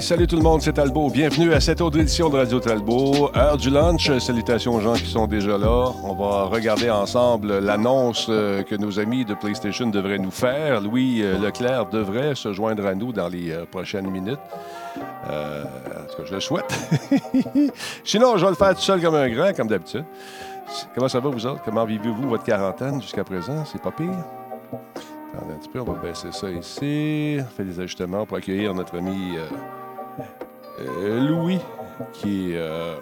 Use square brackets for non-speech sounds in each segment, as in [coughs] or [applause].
Salut tout le monde, c'est Talbot. Bienvenue à cette autre édition de Radio Talbot. Heure du lunch. Salutations aux gens qui sont déjà là. On va regarder ensemble l'annonce euh, que nos amis de PlayStation devraient nous faire. Louis euh, Leclerc devrait se joindre à nous dans les euh, prochaines minutes. En tout cas, je le souhaite. [laughs] Sinon, je vais le faire tout seul comme un grand, comme d'habitude. Comment ça va, vous autres? Comment vivez-vous votre quarantaine jusqu'à présent? C'est pas pire? Attendez un petit peu, on va baisser ça ici. On fait des ajustements pour accueillir notre ami euh, Louis, qui euh,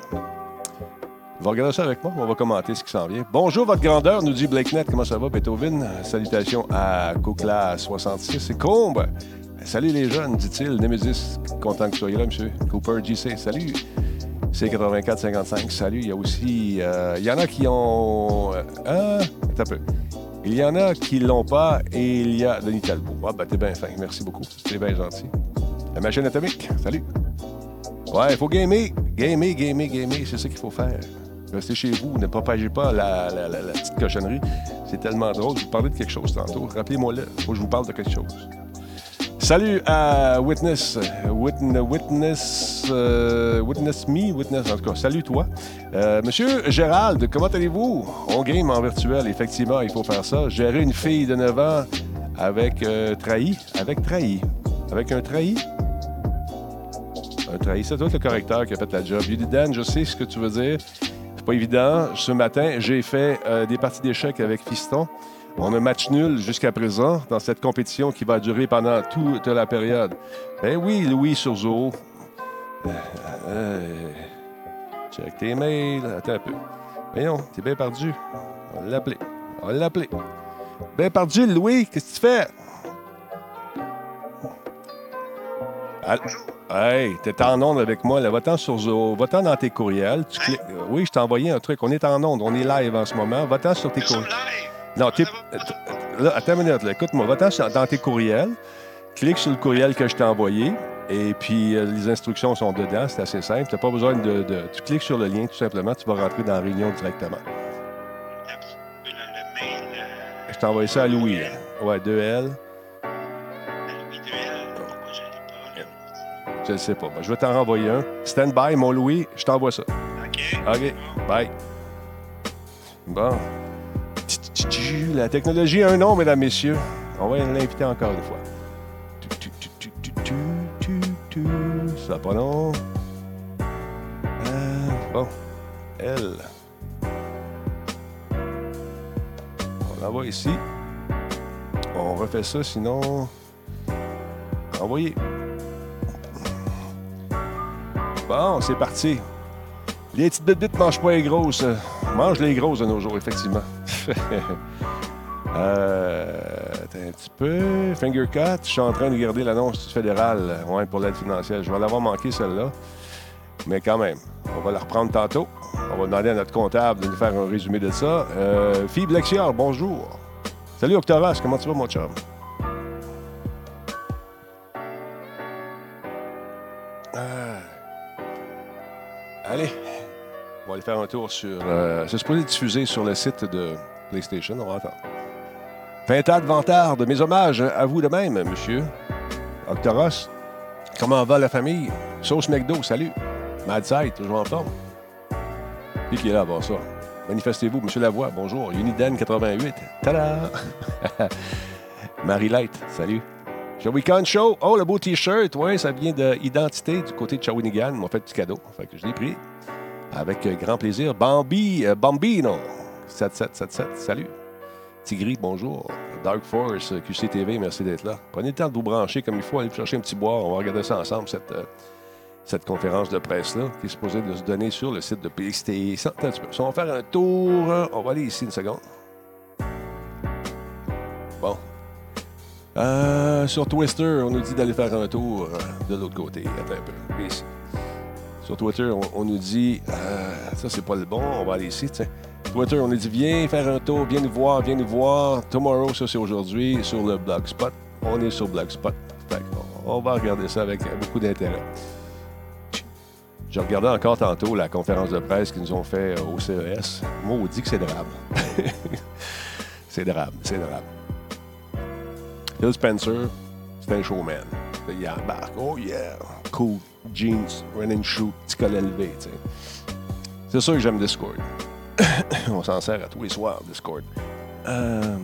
va regarder ça avec moi. On va commenter ce qui s'en vient. Bonjour, votre grandeur, nous dit Blakenet. Comment ça va, Beethoven? Salutations à Coukla66 et Combe. Salut les jeunes, dit-il. Nemesis, content que vous soyez là, monsieur. Cooper JC, salut. C8455, salut. Il y a aussi. euh, il y en a qui ont. Ah, un peu. Il y en a qui l'ont pas et il y a Denis Talbot. Ah, ben, t'es bien fin. Merci beaucoup. C'était bien gentil. La machine atomique, salut. Ouais, il faut gamer. Gamer, gamer, gamer. C'est ça qu'il faut faire. Restez chez vous. Ne propagez pas la, la- la- petite cochonnerie. C'est tellement drôle. Je vous parlais de quelque chose tantôt. Rappelez-moi-le. Il faut que je vous parle de quelque chose. Salut à Witness. Witness, witness, euh, witness me, Witness, en tout cas. Salut toi. Euh, Monsieur Gérald, comment allez-vous? On game en virtuel, effectivement, il faut faire ça. Gérer une fille de 9 ans avec euh, trahi. Avec trahi. Avec un trahi? Un trahi, c'est toi le correcteur qui a fait la job. Yudi Dan, je sais ce que tu veux dire. C'est pas évident. Ce matin, j'ai fait euh, des parties d'échecs avec Fiston. On a match nul jusqu'à présent dans cette compétition qui va durer pendant toute la période. Ben oui, Louis sur Zoho. Euh, euh, check tes mails. Attends un peu. Voyons, t'es bien perdu. On va l'appeler. On va l'appeler. Bien perdu, Louis. Qu'est-ce que tu fais? Al- Hey, t'es en onde avec moi. Là. Va-t'en sur Zoho. Va-t'en dans tes courriels. Tu cliques- euh, Oui, je t'ai envoyé un truc. On est en onde. On est live en ce moment. Va-t'en sur tes courriels. Non, t'es-? Là, attends une minute, là. écoute-moi, va-t'en sur- dans tes courriels, clique sur le courriel que je t'ai envoyé, et puis euh, les instructions sont dedans, c'est assez simple. Tu n'as pas besoin de, de- Tu cliques sur le lien, tout simplement, tu vas rentrer dans la réunion directement. Le mail. euh, Je t'ai envoyé ça à Louis. là. Ouais, 2L. Je ne sais pas. Ben, je vais t'en renvoyer un. Stand by, mon Louis, je t'envoie ça. OK. OK, bye. Bon. La technologie a un nom, mesdames, messieurs. On va l'inviter encore une fois. Ça pas long. Euh, bon. Elle. On l'envoie ici. On refait ça, sinon... Envoyer. Bon, c'est parti. Les petites bites mangent pas les grosses. Mange les grosses de nos jours, effectivement. [laughs] euh, un petit peu. Finger cut. Je suis en train de garder l'annonce du fédéral ouais, pour l'aide financière. Je vais l'avoir manqué, celle-là. Mais quand même, on va la reprendre tantôt. On va demander à notre comptable de nous faire un résumé de ça. Euh, Fille Blexiard, bonjour. Salut Octoras, comment tu vas, mon chum? Va aller faire un tour sur. Euh, c'est supposé diffuser sur le site de PlayStation. On va attendre. Pintade Vantarde, mes hommages à vous de même, monsieur. Octoros, comment va la famille? Sauce McDo, salut. Mad Side, toujours en forme. Puis qui est là voir ça? Manifestez-vous, monsieur Lavoie, bonjour. Uniden 88. Tada! [laughs] Marie Light, salut. Shawinigan Show. Oh, le beau T-shirt. Oui, ça vient de Identité du côté de Shawinigan. Ils m'ont fait du cadeau. Fait que je l'ai pris. Avec grand plaisir. Bambi, euh, Bambino. 7777. Salut. Tigri, bonjour. Dark Force, euh, QCTV, merci d'être là. Prenez le temps de vous brancher comme il faut. Allez chercher un petit boire. On va regarder ça ensemble, cette, euh, cette conférence de presse-là, qui est supposée de se donner sur le site de. Si on va faire un tour, euh, on va aller ici une seconde. Bon. Sur Twister, on nous dit d'aller faire un tour de l'autre côté. Attends un peu. Sur Twitter, on, on nous dit euh, ça, c'est pas le bon, on va aller ici. tiens. Twitter, on nous dit viens faire un tour, viens nous voir, viens nous voir. Tomorrow, ça c'est aujourd'hui, sur le Blogspot. On est sur Blogspot. On va regarder ça avec beaucoup d'intérêt. Je regardais encore tantôt la conférence de presse qu'ils nous ont fait au CES. Maudit que c'est drame. [laughs] c'est drame, c'est drame. Phil Spencer, c'est un showman. Il embarque. Oh yeah! Cool. Jeans, running shoe, petit col élevé. C'est sûr que j'aime Discord. [coughs] On s'en sert à tous les soirs, Discord. Euh,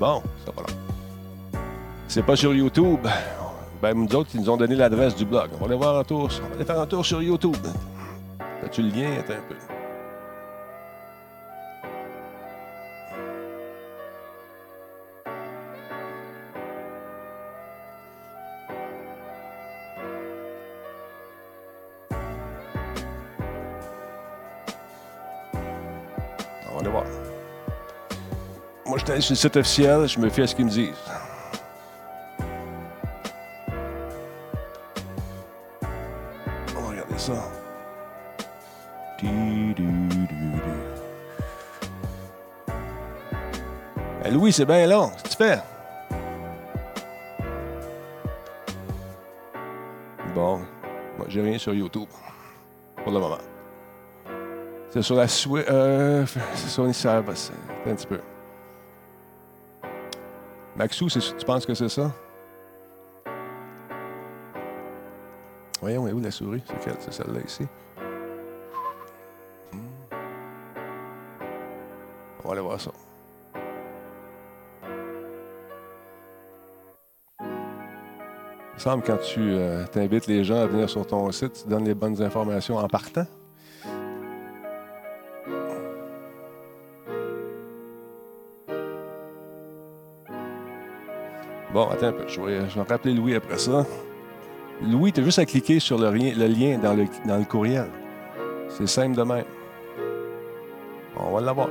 bon, ça va là. C'est pas sur YouTube. Ben, nous autres, ils nous ont donné l'adresse du blog. On va aller voir un tour. On va aller faire un tour sur YouTube. As-tu le lien? Attends un peu? Je suis sur le site officiel, je me fie à ce qu'ils me disent. On va regarder ça. Eh, Louis, c'est bien long. Qu'est-ce que tu fais? Bon, moi, j'ai rien sur YouTube. Pour le moment. C'est sur la Switch. Euh, c'est sur une. C'est un petit peu. Maxou, tu penses que c'est ça? Voyons, est où la souris? C'est celle-là ici. Hmm. On va aller voir ça. Il me semble que quand tu euh, t'invites les gens à venir sur ton site, tu donnes les bonnes informations en partant. Je vais, je rappeler Louis après ça. Louis, tu as juste à cliquer sur le lien dans le, dans le courriel. C'est simple de même. On va l'avoir.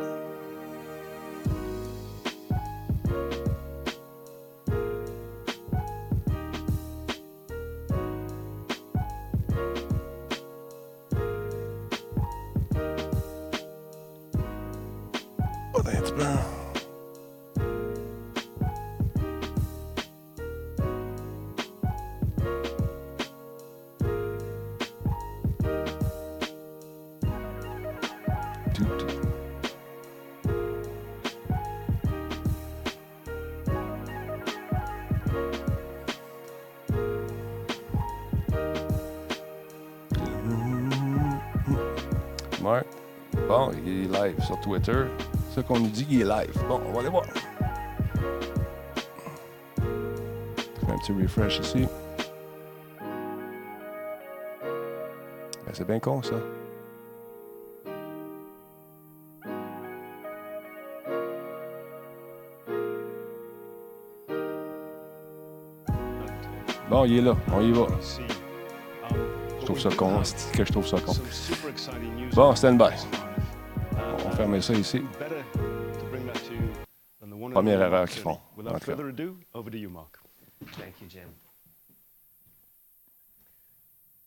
Twitter. C'est ça qu'on nous dit qu'il est live. Bon, on va aller voir. Je fais un petit refresh ici. Ben, c'est bien con, ça. Bon, il est là. On y va. Je trouve ça con, c'est que je trouve ça con? Bon, Bon, stand by. Fermer ça ici. Première erreur qu'ils font. Without En tout cas. further ado, over to you, Mark. Thank you, Jim.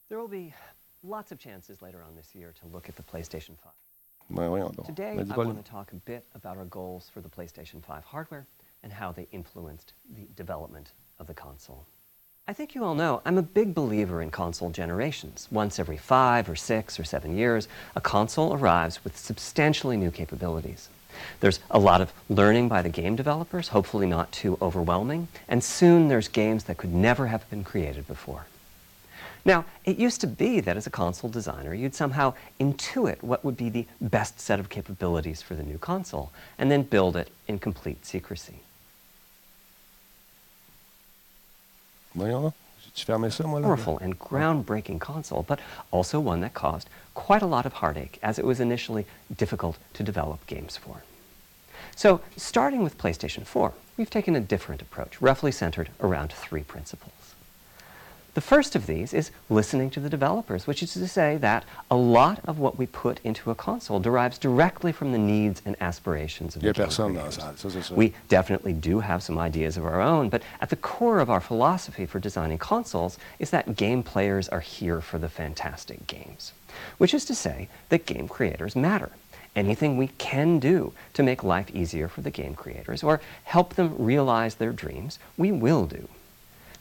There will be lots of chances later on this year to look at the PlayStation 5. Ben, voyons donc. Today, du I want to talk a bit about our goals for the PlayStation 5 hardware and how they influenced the development of the console. I think you all know I'm a big believer in console generations. Once every five or six or seven years, a console arrives with substantially new capabilities. There's a lot of learning by the game developers, hopefully not too overwhelming, and soon there's games that could never have been created before. Now, it used to be that as a console designer, you'd somehow intuit what would be the best set of capabilities for the new console, and then build it in complete secrecy. Voyons. J'ai-tu fermé ça, moi, là? Powerful and groundbreaking console, but also one that caused quite a lot of heartache, as it was initially difficult to develop games for. So, starting with PlayStation 4, we've taken a different approach, roughly centered around three principles. The first of these is listening to the developers, which is to say that a lot of what we put into a console derives directly from the needs and aspirations of the a game personne dans la salle, ça, c'est sûr. We definitely do have some ideas of our own, but at the core of our philosophy for designing consoles is that game players are here for the fantastic games. Which is to say that game creators matter. Anything we can do to make life easier for the game creators or help them realize their dreams, we will do.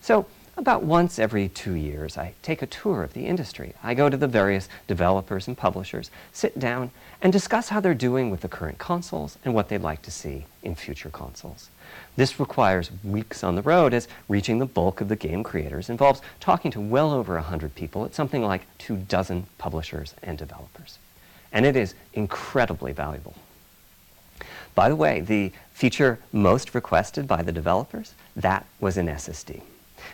So, About once every two years, I take a tour of the industry. I go to the various developers and publishers, sit down, and discuss how they're doing with the current consoles and what they'd like to see in future consoles. This requires weeks on the road as reaching the bulk of the game creators involves talking to well over 100 people at something like two dozen publishers and developers. And it is incredibly valuable. By the way, the feature most requested by the developers, that was an SSD,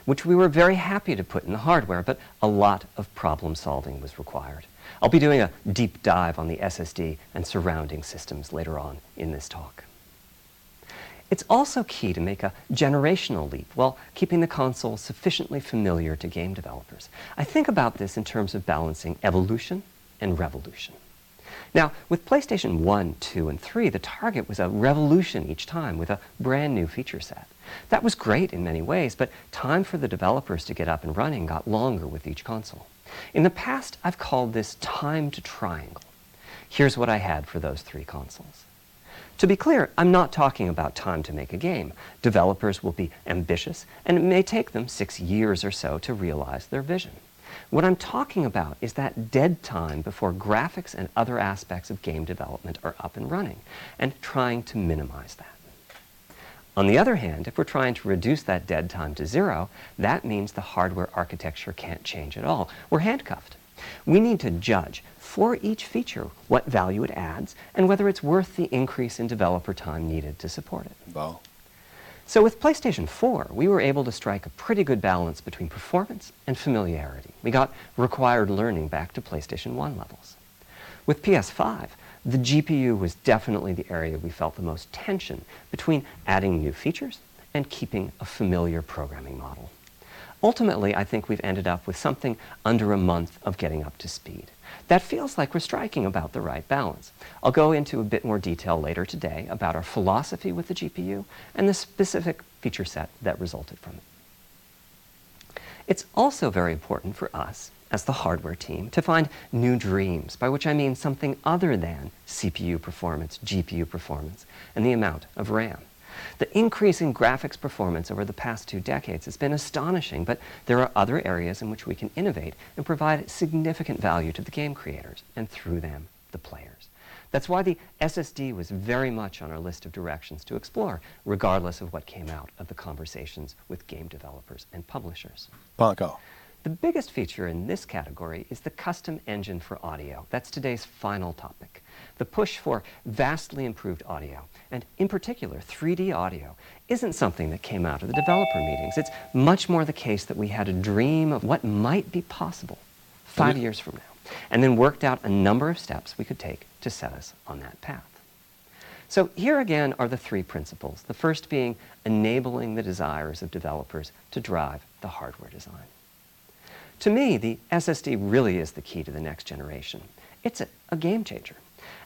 which we were very happy to put in the hardware, but a lot of problem solving was required. I'll be doing a deep dive on the SSD and surrounding systems later on in this talk. It's also key to make a generational leap while keeping the console sufficiently familiar to game developers. I think about this in terms of balancing evolution and revolution. Now, with PlayStation 1, 2, and 3, the target was a revolution each time with a brand new feature set. That was great in many ways, but time for the developers to get up and running got longer with each console. In the past, I've called this time to triangle. Here's what I had for those three consoles. To be clear, I'm not talking about time to make a game. Developers will be ambitious, and it may take them six years or so to realize their vision. What I'm talking about is that dead time before graphics and other aspects of game development are up and running, and trying to minimize that. On the other hand, if we're trying to reduce that dead time to zero, that means the hardware architecture can't change at all. We're handcuffed. We need to judge for each feature what value it adds and whether it's worth the increase in developer time needed to support it. Wow. So with PlayStation 4, we were able to strike a pretty good balance between performance and familiarity. We got required learning back to PlayStation 1 levels. With PS5, the GPU was definitely the area we felt the most tension between adding new features and keeping a familiar programming model. Ultimately, I think we've ended up with something under a month of getting up to speed. That feels like we're striking about the right balance. I'll go into a bit more detail later today about our philosophy with the GPU and the specific feature set that resulted from it. It's also very important for us as the hardware team to find new dreams, by which I mean something other than CPU performance, GPU performance, and the amount of RAM. The increase in graphics performance over the past two decades has been astonishing, but there are other areas in which we can innovate and provide significant value to the game creators, and through them, the players. That's why the SSD was very much on our list of directions to explore, regardless of what came out of the conversations with game developers and publishers. Encore. The biggest feature in this category is the custom engine for audio. That's today's final topic. The push for vastly improved audio, and in particular 3D audio, isn't something that came out of the developer meetings. It's much more the case that we had a dream of what might be possible five years from now, and then worked out a number of steps we could take to set us on that path. So here again are the three principles, the first being enabling the desires of developers to drive the hardware design. To me, the SSD really is the key to the next generation. It's a, a, game changer.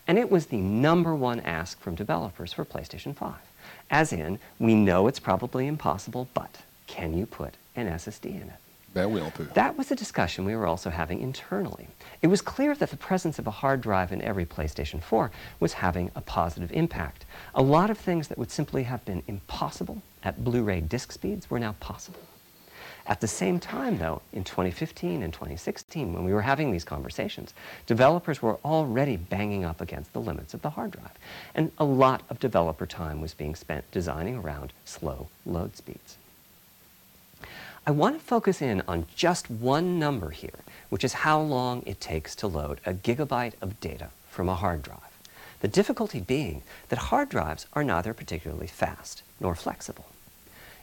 And it was the number one ask from developers for PlayStation 5. As in, we know it's probably impossible, but can you put an SSD in it? Oui, on peut. That was a discussion we were also having internally. It was clear that the presence of a hard drive in every PlayStation 4 was having a positive impact. A lot of things that would simply have been impossible at Blu-ray disc speeds were now possible. At the same time, though, in 2015 and 2016, when we were having these conversations, developers were already banging up against the limits of the hard drive. And a lot of developer time was being spent designing around slow load speeds. I want to focus in on just one number here, which is how long it takes to load a gigabyte of data from a hard drive. The difficulty being that hard drives are neither particularly fast nor flexible.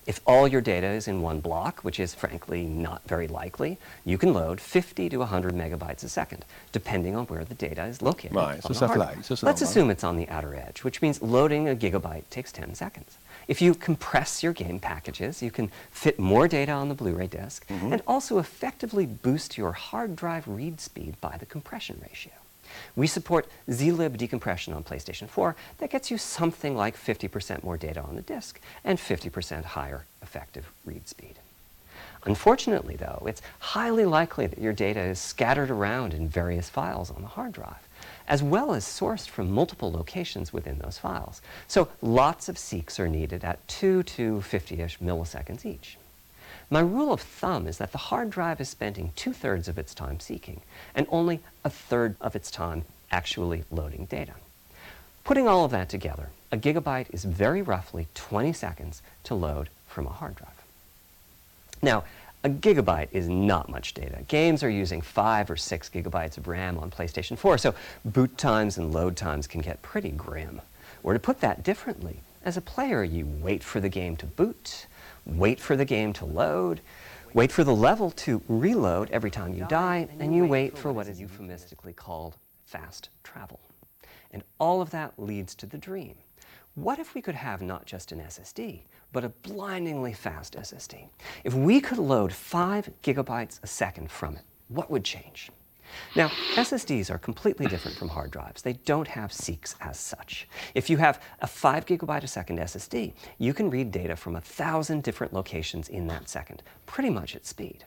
If all your data is in one block, which is frankly not very likely, you can load 50 to 100 megabytes a second, depending on where the data is located. Right, so the ça hard fly, drive. ça, c'est Let's assume it's on the outer edge, which means loading a gigabyte takes 10 seconds. If you compress your game packages, you can fit more data on the Blu-ray disk Mm-hmm. and also effectively boost your hard drive read speed by the compression ratio. We support zlib decompression on PlayStation 4 that gets you something like 50% more data on the disk and 50% higher effective read speed. Unfortunately, though, it's highly likely that your data is scattered around in various files on the hard drive, as well as sourced from multiple locations within those files. So lots of seeks are needed at 2 to 50-ish milliseconds each. My rule of thumb is that the hard drive is spending two thirds of its time seeking and only a third of its time actually loading data. Putting all of that together, a gigabyte is very roughly 20 seconds to load from a hard drive. Now, a gigabyte is not much data. Games are using 5 or 6 gigabytes of RAM on PlayStation 4, so boot times and load times can get pretty grim. Or to put that differently, as a player, you wait for the game to boot, wait for the game to load, wait for the level to reload every time you die, and you wait for what is euphemistically called fast travel. And all of that leads to the dream. What if we could have not just an SSD, but a blindingly fast SSD? If we could load five gigabytes a second from it, what would change? Now, SSDs are completely different from hard drives. They don't have seeks as such. If you have a 5 gigabyte a second SSD, you can read data from a thousand different locations in that second, pretty much at speed.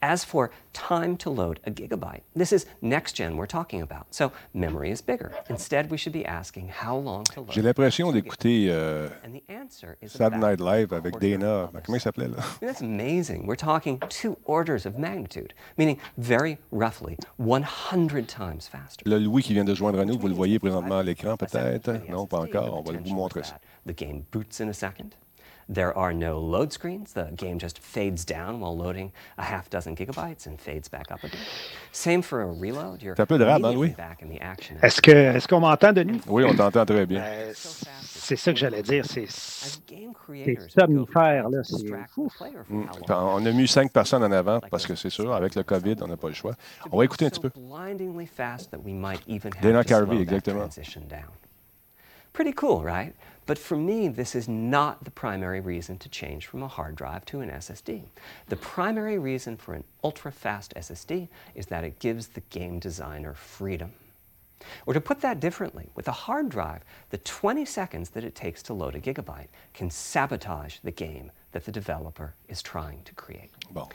As for time to load a gigabyte, this is next gen we're talking about. So memory is bigger. Instead, we should be asking how long to load. J'ai l'impression d'écouter euh, Saturday Night Live avec Dana. Comment il s'appelait là? That's amazing. We're talking two orders of magnitude, meaning very roughly 100 times faster. Le Louis qui vient de joindre à nous, vous le voyez présentement à l'écran peut-être? Non, pas encore. On va vous montrer ça. The game boots in a second. There are no load screens. The game just fades down while loading a half dozen gigabytes and fades back up again. Same for a reload. You're un peu de hein, Louis? back in the action. Est-ce que est-ce qu'on m'entend, Denis? Oui, on t'entend très bien. Euh, c'est ça que j'allais dire. C'est somnifère, là. C'est fou. Mm. On a mis cinq personnes en avant parce que c'est sûr, avec le COVID, on n'a pas le choix. On va écouter un petit peu. Dana Carvey, exactement. Pretty cool, right? But for me, this is not the primary reason to change from a hard drive to an SSD. The primary reason for an ultra-fast SSD is that it gives the game designer freedom. Or to put that differently, with a hard drive, the 20 seconds that it takes to load a gigabyte can sabotage the game that the developer is trying to create. Bon.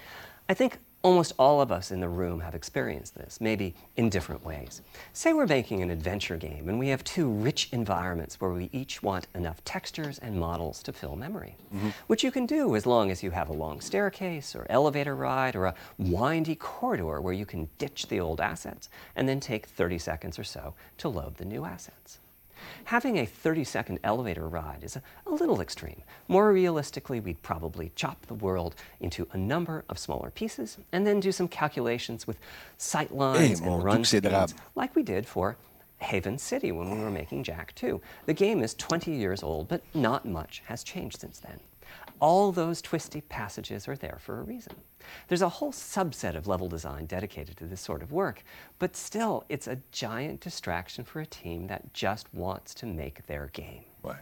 I think Almost all of us in the room have experienced this, maybe in different ways. Say we're making an adventure game and we have two rich environments where we each want enough textures and models to fill memory, mm-hmm. which you can do as long as you have a long staircase or elevator ride or a windy corridor where you can ditch the old assets and then take 30 seconds or so to load the new assets. Having a 30 second elevator ride is a, a, little extreme. More realistically, we'd probably chop the world into a number of smaller pieces and then do some calculations with sight lines hey, and run speeds, like we did for Haven City when we were making Jak 2. The game is 20 years old, but not much has changed since then. All those twisty passages are there for a reason. There's a whole subset of level design dedicated to this sort of work, but still, it's a giant distraction for a team that just wants to make their game. Right.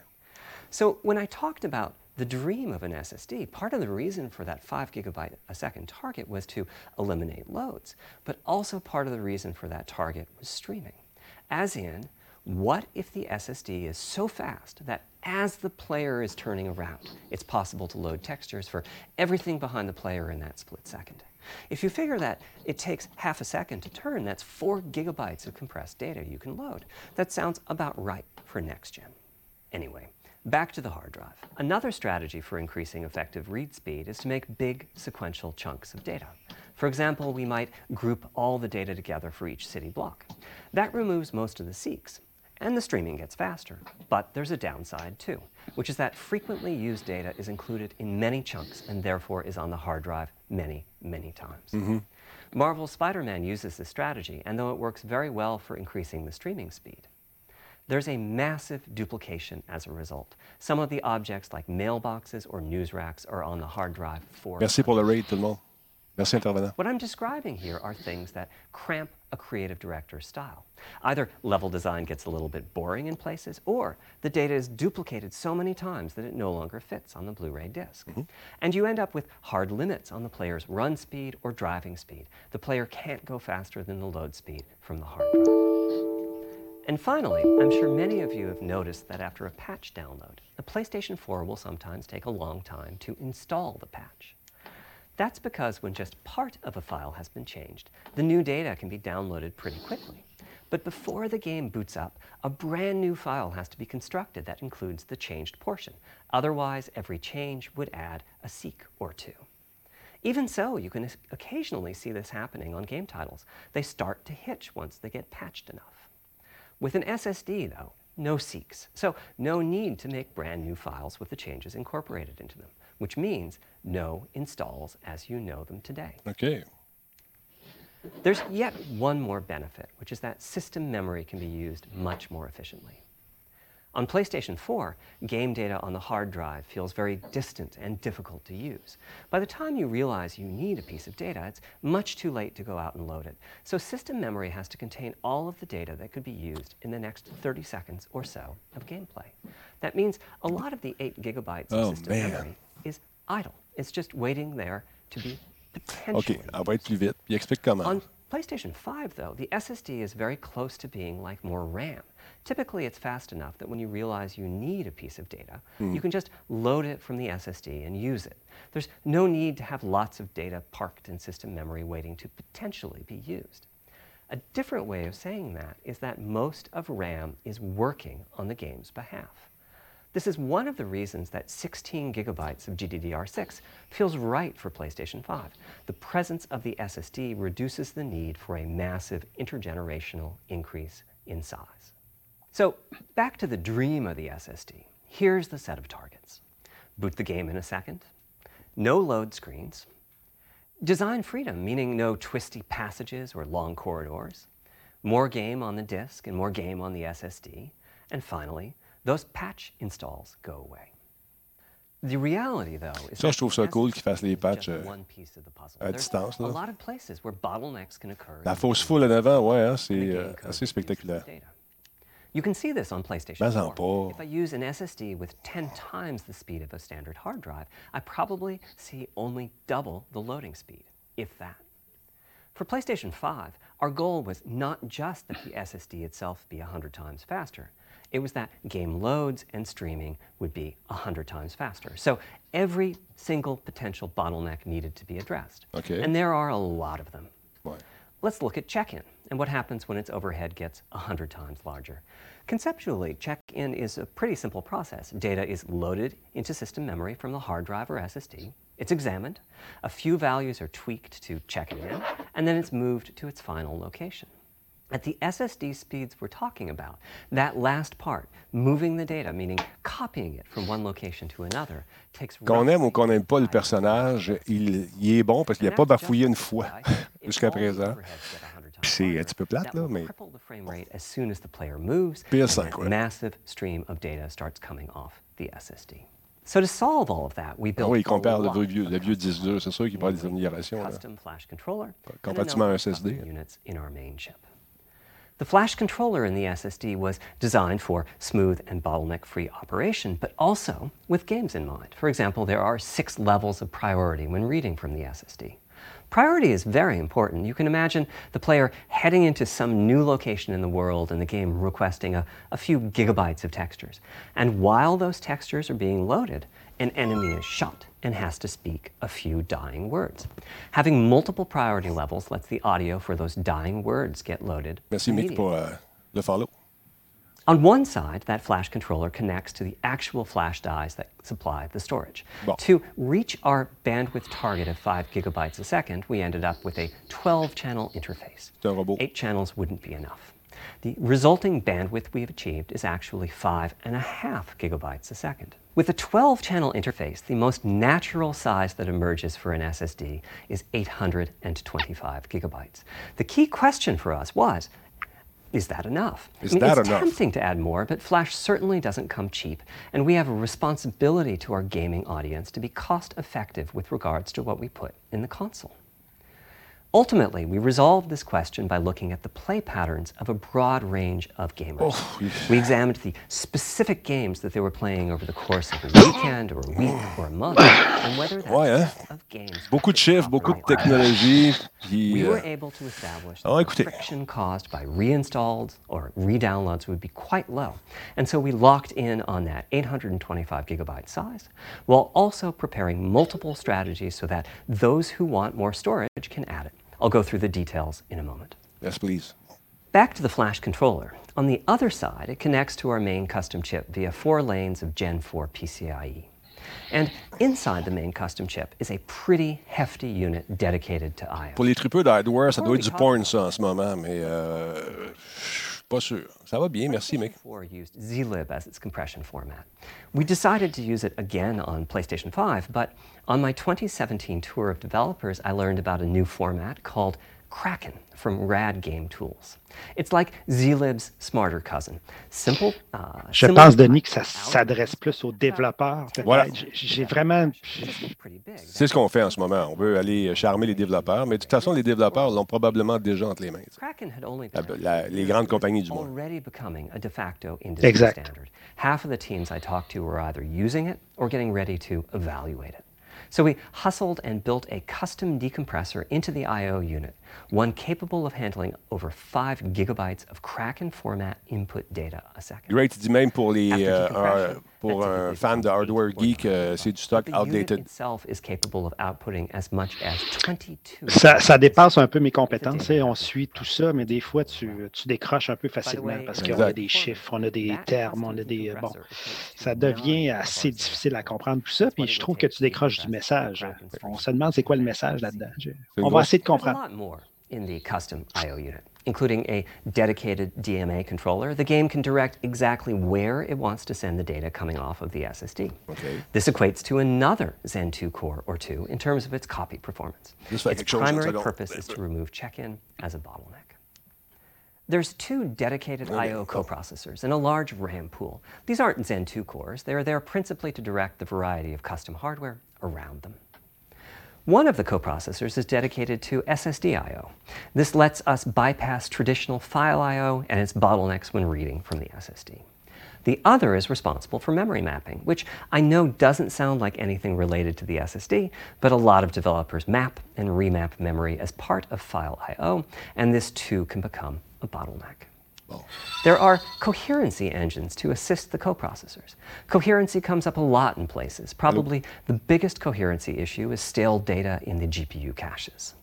So when I talked about the dream of an SSD, part of the reason for that 5 gigabyte a second target was to eliminate loads, but also part of the reason for that target was streaming. As in, what if the SSD is so fast that as the player is turning around, it's possible to load textures for everything behind the player in that split second? If you figure that it takes half a second to turn, that's four gigabytes of compressed data you can load. That sounds about right for next gen. Anyway, back to the hard drive. Another strategy for increasing effective read speed is to make big sequential chunks of data. For example, we might group all the data together for each city block. That removes most of the seeks, and the streaming gets faster. But there's a downside too, which is that frequently used data is included in many chunks and therefore is on the hard drive many, many times. Mm-hmm. Marvel's Spider Man uses this strategy, and though it works very well for increasing the streaming speed, there's a massive duplication as a result. Some of the objects, like mailboxes or news racks, are on the hard drive for. Merci pour le raid, tout le monde. Merci, intervenant. What I'm describing here are things that cramp a creative director's style. Either level design gets a little bit boring in places, or the data is duplicated so many times that it no longer fits on the Blu-ray disk. Mm-hmm. And you end up with hard limits on the player's run speed or driving speed. The player can't go faster than the load speed from the hard drive. And finally, I'm sure many of you have noticed that after a patch download, the PlayStation 4 will sometimes take a long time to install the patch. That's because when just part of a file has been changed, the new data can be downloaded pretty quickly. But before the game boots up, a brand new file has to be constructed that includes the changed portion. Otherwise, every change would add a seek or two. Even so, you can occasionally see this happening on game titles. They start to hitch once they get patched enough. With an SSD, though, no seeks. So no need to make brand new files with the changes incorporated into them, which means no installs as you know them today. Okay. There's yet one more benefit, which is that system memory can be used much more efficiently. On PlayStation 4, game data on the hard drive feels very distant and difficult to use. By the time you realize you need a piece of data, it's much too late to go out and load it. So system memory has to contain all of the data that could be used in the next 30 seconds or so of gameplay. That means a lot of the 8 gigabytes of Oh, system man. memory is idle. It's just waiting there to be potentially OK, on va être plus vite. Explique comment. on PlayStation 5, though, the SSD is very close to being like more RAM. Typically, it's fast enough that when you realize you need a piece of data, you can just load it from the SSD and use it. There's no need to have lots of data parked in system memory waiting to potentially be used. A different way of saying that is that most of RAM is working on the game's behalf. This is one of the reasons that 16 gigabytes of GDDR6 feels right for PlayStation 5. The presence of the SSD reduces the need for a massive intergenerational increase in size. So, back to the dream of the SSD. Here's the set of targets boot the game in a second, no load screens, design freedom, meaning no twisty passages or long corridors, more game on the disk and more game on the SSD, and finally, those patch installs go away. The reality, though, is Ça, that je trouve ça the cool SSD qu'ils fassent les patchs, just one uh, piece of the puzzle. Uh, à There's distance, A lot of places where bottlenecks can occur. La in fausse the foule en avant, ouais, hein, and the euh, code assez spectaculaire. You can see this on PlayStation 4. pas. If I use an SSD with 10 times the speed of a standard hard drive, I probably see only double the loading speed, if that. For PlayStation 5, our goal was not just that the SSD itself be 100 times faster. It was that game loads and streaming would be 100 times faster. So every single potential bottleneck needed to be addressed. Okay. And there are a lot of them. Let's look at check-in and what happens when its overhead gets 100 times larger. Conceptually, check-in is a pretty simple process. Data is loaded into system memory from the hard drive or SSD. It's examined. A few values are tweaked to check it in, and then it's moved to its final location. At the SSD speeds we're talking about, that last part, moving the data, meaning copying it from one location to another, takes Qu'on aime ou qu'on n'aime pas le personnage, il, il est bon parce qu'il n'a pas bafouillé une fois [laughs] jusqu'à présent. Puis c'est un petit peu plate, là, mais cripple the frame rate as soon as the player moves. PS5, and that ouais. massive stream of data starts coming off the SSD. So to solve all of that, we Ah built oui, il a compare le vieux, le of vieux custom 10 dur, c'est sûr qu'il prend des améliorations. là. custom flash controller and a comparativement à un number of SSD. custom units in our main chip. The flash controller in the SSD was designed for smooth and bottleneck-free operation, but also with games in mind. For example, there are six levels of priority when reading from the SSD. Priority is very important. You can imagine the player heading into some new location in the world and the game requesting a, a few gigabytes of textures. And while those textures are being loaded, an enemy is shot and has to speak a few dying words. Having multiple priority levels lets the audio for those dying words get loaded. Merci, Mick, pour euh, le follow. On one side, that flash controller connects to the actual flash dies that supply the storage. Bon. To reach our bandwidth target of 5 gigabytes a second, we ended up with a 12 channel interface. C'est un robot. Eight channels wouldn't be enough. The resulting bandwidth we've achieved is actually five and a half gigabytes a second. With a 12 channel interface, the most natural size that emerges for an SSD is 825 gigabytes. The key question for us was is that enough? Is I mean, that it's enough? tempting to add more, but Flash certainly doesn't come cheap, and we have a responsibility to our gaming audience to be cost effective with regards to what we put in the console. Ultimately, we resolved this question by looking at the play patterns of a broad range of gamers. Oh. We examined the specific games that they were playing over the course of a weekend or a week or a month, and whether that Ouais, hein? set of games Beaucoup de chiffres, beaucoup de technologie. Puis, we euh, were able to establish that Ah, the friction caused by reinstalls or redownloads would be quite low. And so we locked in on that 825 gigabyte size while also preparing multiple strategies so that those who want more storage can add it. I'll go through the details in a moment. yes, please. Back to the flash controller. On the other side, it connects to our main custom chip via four lanes of Gen 4 PCIe. And inside the main custom chip is a pretty hefty unit dedicated to I.O. Pour les tripeux d'hardware, ça doit être du porn, ça, en ce moment, mais euh, pas sûr. Ça va bien, merci, mec. used zlib as its compression format. We decided to use it again on PlayStation 5, but on my 2017 tour of developers, I learned about a new format called Kraken from Rad Game Tools. It's like zlib's smarter cousin. Simple. Uh, Je pense, Denis, que ça s'adresse plus aux développeurs. Voilà. J'ai vraiment. C'est ce qu'on fait en ce moment. On veut aller charmer les développeurs, mais de toute façon, les développeurs l'ont probablement déjà entre les mains. La- la- les grandes compagnies du monde. already becoming a de facto industry Exact. standard. Half of the teams I talked to were either using it or getting ready to evaluate it. So we hustled and built a custom decompressor into the I/O unit, one capable of handling over 5 gigabytes of Kraken format input data a second. Great dit même pour, les, euh, un- pour un typically fan de hardware 84 geek, euh, c'est du stock But the unit outdated. itself is capable of outputting as much as 22. Ça, ça dépasse un peu mes compétences. On suit tout ça, mais des fois, tu, tu décroches un peu facilement parce qu'on a des chiffres, on a des termes, on a des. Bon, ça devient assez difficile à comprendre tout ça. Puis je trouve que tu décroches du message. On se demande c'est quoi le message là-dedans. On va essayer de comprendre. In the custom I/O unit, including a dedicated DMA controller. The game can direct exactly where it wants to send the data coming off of the SSD. Okay. This equates to another Zen 2 core or two in terms of its copy performance. Faire Its quelque chose, une primary purpose is to remove check-in as a bottleneck. There's two dedicated I/O coprocessors and a large RAM pool. These aren't Zen 2 cores. They're there principally to direct the variety of custom hardware around them. One of the coprocessors is dedicated to SSD I/O. This lets us bypass traditional file I/O and its bottlenecks when reading from the SSD. The other is responsible for memory mapping, which I know doesn't sound like anything related to the SSD, but a lot of developers map and remap memory as part of file I/O, and this too can become a bottleneck. There are coherency engines to assist the coprocessors. Coherency comes up a lot in places. Probably the biggest coherency issue is stale data in the GPU caches.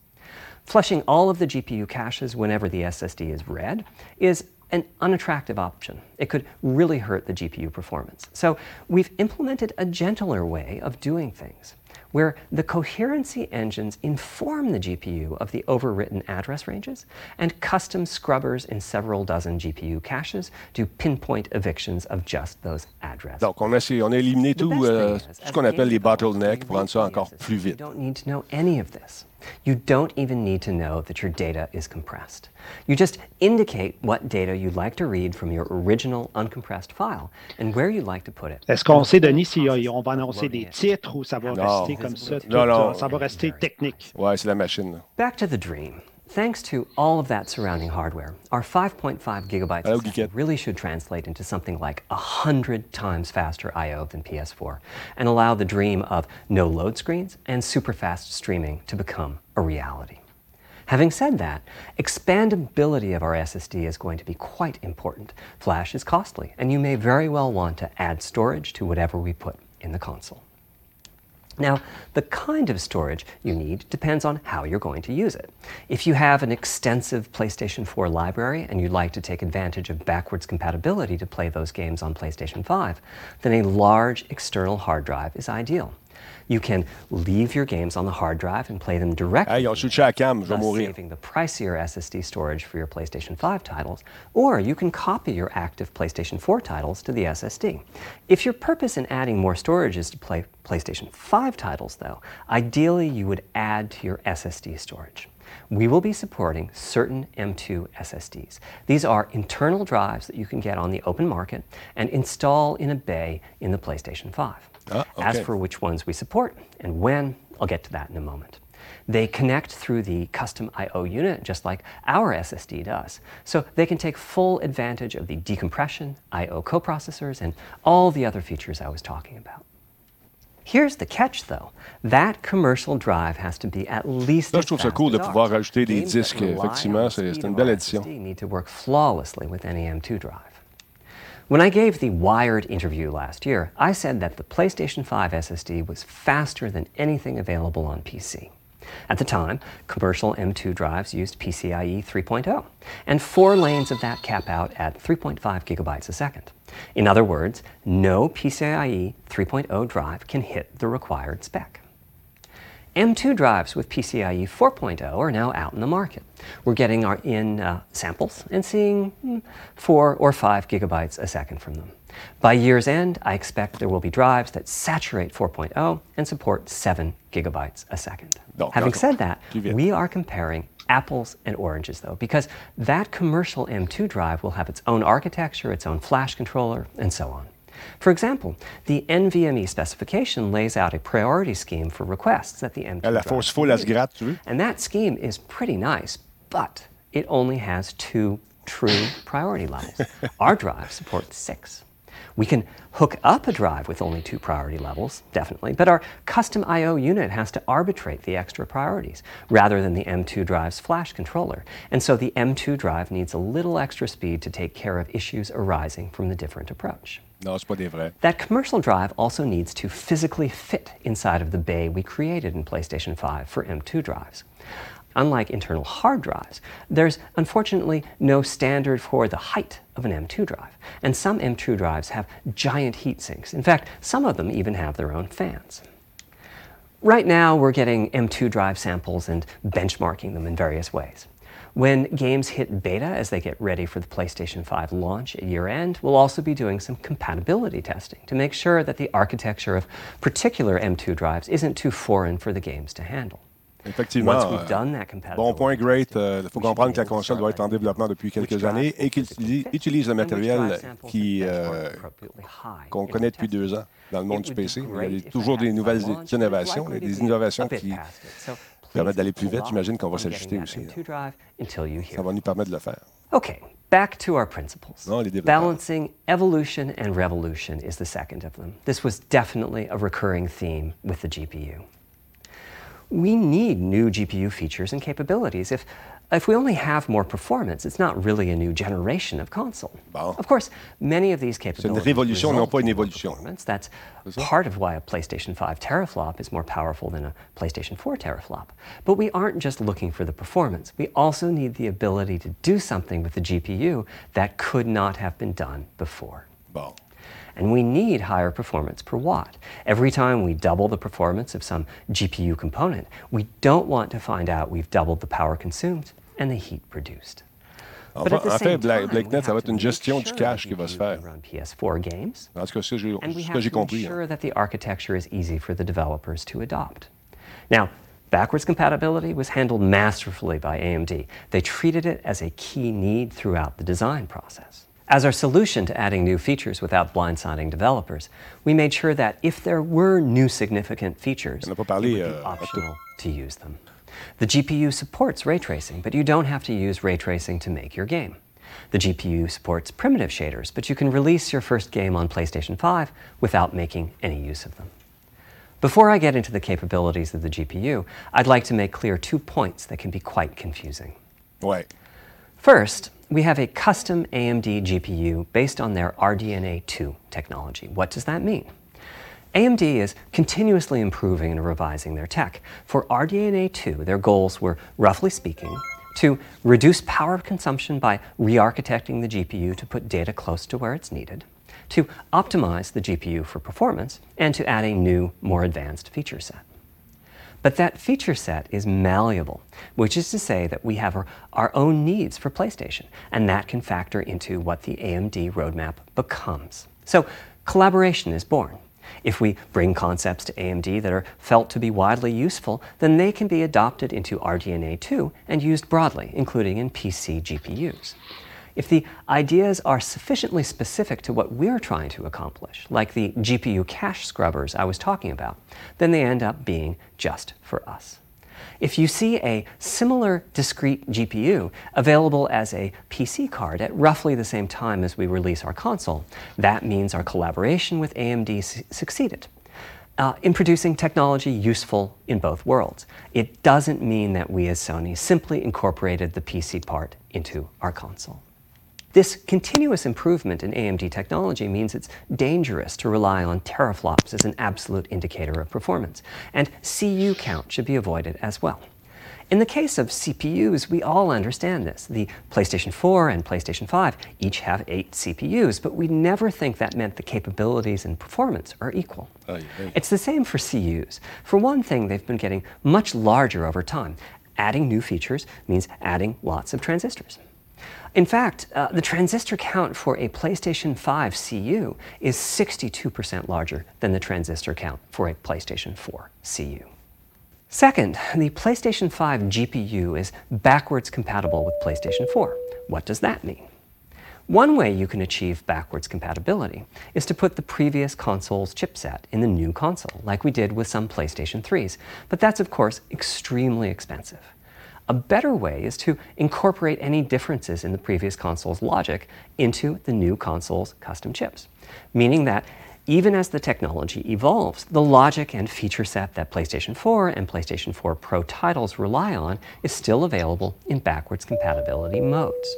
Flushing all of the GPU caches whenever the SSD is read is an unattractive option. It could really hurt the GPU performance. So we've implemented a gentler way of doing things where the coherency engines inform the GPU of the overwritten address ranges, and custom scrubbers in several dozen GPU caches do pinpoint evictions of just those addresses. Donc, on a, essayé- on a éliminé tout, euh, thing is, tout as ce qu'on appelle les bottlenecks pour rendre ça encore plus You don't need to know any of this. You don't even need to know that your data is compressed. You just indicate what data you'd like to read from your original uncompressed file and where you'd like to put it. Est-ce qu'on sait, Denis, si on va annoncer des titres ou ça va Non. rester comme ça? tout, Non, non. Ça va rester technique. Ouais, c'est la machine. Back to the dream. Thanks to all of that surrounding hardware, our 5.5 gigabytes Hello, a really should translate into something like 100 times faster I.O. than PS4 and allow the dream of no load screens and super fast streaming to become a reality. Having said that, expandability of our SSD is going to be quite important. Flash is costly, and you may very well want to add storage to whatever we put in the console. Now, the kind of storage you need depends on how you're going to use it. If you have an extensive PlayStation 4 library and you'd like to take advantage of backwards compatibility to play those games on PlayStation 5, then a large external hard drive is ideal. You can leave your games on the hard drive and play them directly Hey, à cam, je vais mourir. saving the pricier SSD storage for your PlayStation 5 titles, or you can copy your active PlayStation 4 titles to the SSD. If your purpose in adding more storage is to play PlayStation 5 titles, though, ideally you would add to your SSD storage. We will be supporting certain M2 SSDs. These are internal drives that you can get on the open market and install in a bay in the PlayStation 5. Ah, As for which ones we support and when, I'll get to that in a moment. They connect through the custom I/O unit just like our SSD does. So they can take full advantage of the decompression, I/O coprocessors and all the other features I was talking about. Here's the catch though. That commercial drive has to be at least as je trouve ça cool de pouvoir rajouter des disques. Effectivement, c'est une belle addition. Need to work flawlessly with any M2 drive. When I gave the Wired interview last year, I said that the PlayStation 5 SSD was faster than anything available on PC. At the time, commercial M2 drives used PCIe 3.0, and four lanes of that cap out at 3.5 gigabytes a second. In other words, no PCIe 3.0 drive can hit the required spec. M2 drives with PCIe 4.0 are now out in the market. We're getting our in uh, samples and seeing hmm, four or five gigabytes a second from them. By year's end, I expect there will be drives that saturate 4.0 and support 7 gigabytes a second. No, Having said that, we are comparing apples and oranges, though, because that commercial M2 drive will have its own architecture, its own flash controller, and so on. For example, the NVMe specification lays out a priority scheme for requests that the M2 La force full as gratte, tu veux? And that scheme is pretty nice, but it only has two true priority levels. [laughs] Our drive supports six. We can hook up a drive with only two priority levels, definitely, but our custom I.O. unit has to arbitrate the extra priorities rather than the M2 drive's flash controller. And so the M2 drive needs a little extra speed to take care of issues arising from the different approach. No, c'est pas des vrais. That commercial drive also needs to physically fit inside of the bay we created in PlayStation 5 for M2 drives. Unlike internal hard drives, there's unfortunately no standard for the height of an M2 drive, and some M2 drives have giant heat sinks. In fact, some of them even have their own fans. Right now, we're getting M2 drive samples and benchmarking them in various ways. When games hit beta as they get ready for the PlayStation 5 launch at year end, we'll also be doing some compatibility testing to make sure that the architecture of particular M2 drives isn't too foreign for the games to handle. Effectivement. Euh, bon point, Great. Euh, il euh, faut comprendre que la console doit être en développement depuis quelques années et qu'il utilise le matériel qui, euh, qu'on connaît depuis deux ans dans le monde du PC. Il y a toujours des nouvelles innovations, des innovations qui permettre d'aller plus vite, j'imagine qu'on va s'ajuster aussi. Ça va nous permettre de le faire. Okay, back to our principles. Non, Balancing evolution and revolution is the second of them. This was definitely a recurring theme with the GPU. We need new GPU features and capabilities. If if we only have more performance, it's not really a new generation of console. Bon. Of course, many of these capabilities. C'est une révolution, non pas une évolution. That's part of why a PlayStation 5 teraflop is more powerful than a PlayStation 4 teraflop. But we aren't just looking for the performance. We also need the ability to do something with the GPU that could not have been done before. Bon and we need higher performance per watt. Every time we double the performance of some GPU component, we don't want to find out we've doubled the power consumed and the heat produced. En fait, BlackNet, ça va être une gestion du cache qui va se faire. PS4 games. En tout cas, ce que j'ai compris. Ensure that the architecture is easy for the developers to adopt. Now, backwards compatibility was handled masterfully by AMD. They treated it as a key need throughout the design process. As our solution to adding new features without blindsiding developers, we made sure that if there were new significant features, it would be euh, optional to use them. The GPU supports ray tracing, but you don't have to use ray tracing to make your game. The GPU supports primitive shaders, but you can release your first game on PlayStation 5 without making any use of them. Before I get into the capabilities of the GPU, I'd like to make clear two points that can be quite confusing. Right. First, we have a custom AMD GPU based on their RDNA 2 technology. What does that mean? AMD is continuously improving and revising their tech. For RDNA 2, their goals were, roughly speaking, to reduce power consumption by re architecting the GPU to put data close to where it's needed, to optimize the GPU for performance, and to add a new, more advanced feature set. But that feature set is malleable, which is to say that we have our, our, own needs for PlayStation, and that can factor into what the AMD roadmap becomes. So collaboration is born. If we bring concepts to AMD that are felt to be widely useful, then they can be adopted into RDNA 2 and used broadly, including in PC GPUs. If the ideas are sufficiently specific to what we're trying to accomplish, like the GPU cache scrubbers I was talking about, then they end up being just for us. If you see a similar discrete GPU available as a PC card at roughly the same time as we release our console, that means our collaboration with AMD su succeeded. Uh, in producing technology useful in both worlds. It doesn't mean that we as Sony simply incorporated the PC part into our console. This continuous improvement in AMD technology means it's dangerous to rely on teraflops as an absolute indicator of performance, and CU count should be avoided as well. In the case of CPUs, we all understand this. The PlayStation 4 and PlayStation 5 each have eight CPUs, but we never think that meant the capabilities and performance are equal. Oh, it's the same for CUs. For one thing, they've been getting much larger over time. Adding new features means adding lots of transistors. In fact, uh, the transistor count for a PlayStation 5 CU is 62% larger than the transistor count for a PlayStation 4 CU. Second, the PlayStation 5 GPU is backwards compatible with PlayStation 4. What does that mean? One way you can achieve backwards compatibility is to put the previous console's chipset in the new console, like we did with some PlayStation 3s, but that's of course extremely expensive. A better way is to incorporate any differences in the previous console's logic into the new console's custom chips, meaning that even as the technology evolves, the logic and feature set that PlayStation 4 and PlayStation 4 Pro titles rely on is still available in backwards compatibility modes.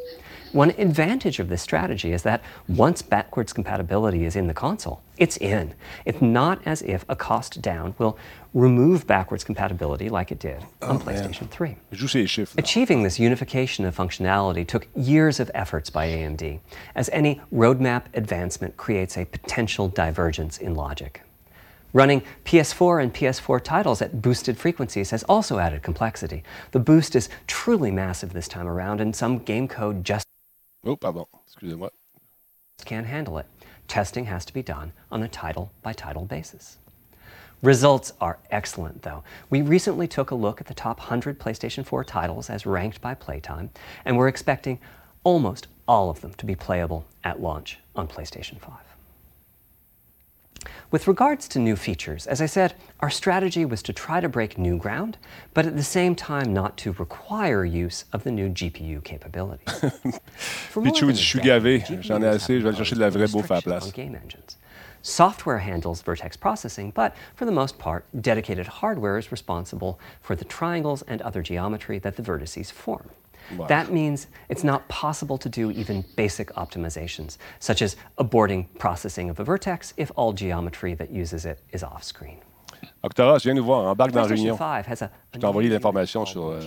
One advantage of this strategy is that once backwards compatibility is in the console, it's in. It's not as if a cost down will remove backwards compatibility like it did on oh, PlayStation 3. Achieving this unification of functionality took years of efforts by AMD, as any roadmap advancement creates a potential divergence in logic. Running PS4 and PS4 titles at boosted frequencies has also added complexity. The boost is truly massive this time around, and some game code just Oh, pardon. Excusez-moi. Can't handle it. Testing has to be done on a title by title basis. Results are excellent, though. We recently took a look at the top 100 PlayStation 4 titles as ranked by playtime, and we're expecting almost all of them to be playable at launch on PlayStation 5. With regards to new features, as I said, our strategy was to try to break new ground, but at the same time not to require use of the new GPU capability. Pichou je suis gavé, j'en ai assez, je vais aller chercher de la vraie bouffe à la place. Software handles vertex processing, but for the most part, dedicated hardware is responsible for the triangles and other geometry that the vertices form. Wow. That means it's not possible to do even basic optimizations, such as aborting processing of a vertex if all geometry that uses it is off screen. Octaras, viens nous voir, embarque dans la réunion. Je t'ai envoyé l'information sur euh,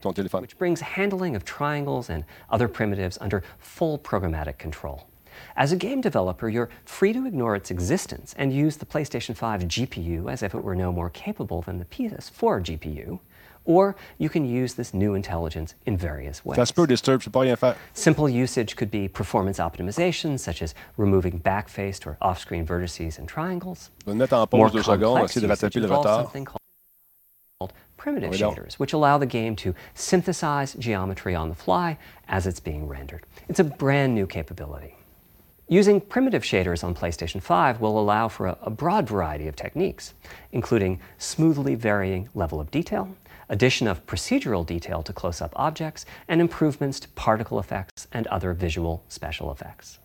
ton téléphone. Which brings handling of triangles and other primitives under full programmatic control. As a game developer, you're free to ignore its existence and use the PlayStation 5 GPU as if it were no more capable than the PS4 GPU, or you can use this new intelligence in various ways. that's pretty disturbing. Simple usage could be performance optimization, such as removing backfaced or off-screen vertices and triangles. More complex usage involves something called primitive shaders, which allow the game to synthesize geometry on the fly as it's being rendered. It's a brand new capability. Using primitive shaders on PlayStation 5 will allow for a, a, broad variety of techniques, including smoothly varying level of detail, addition of procedural detail to close-up objects, and improvements to particle effects and other visual special effects.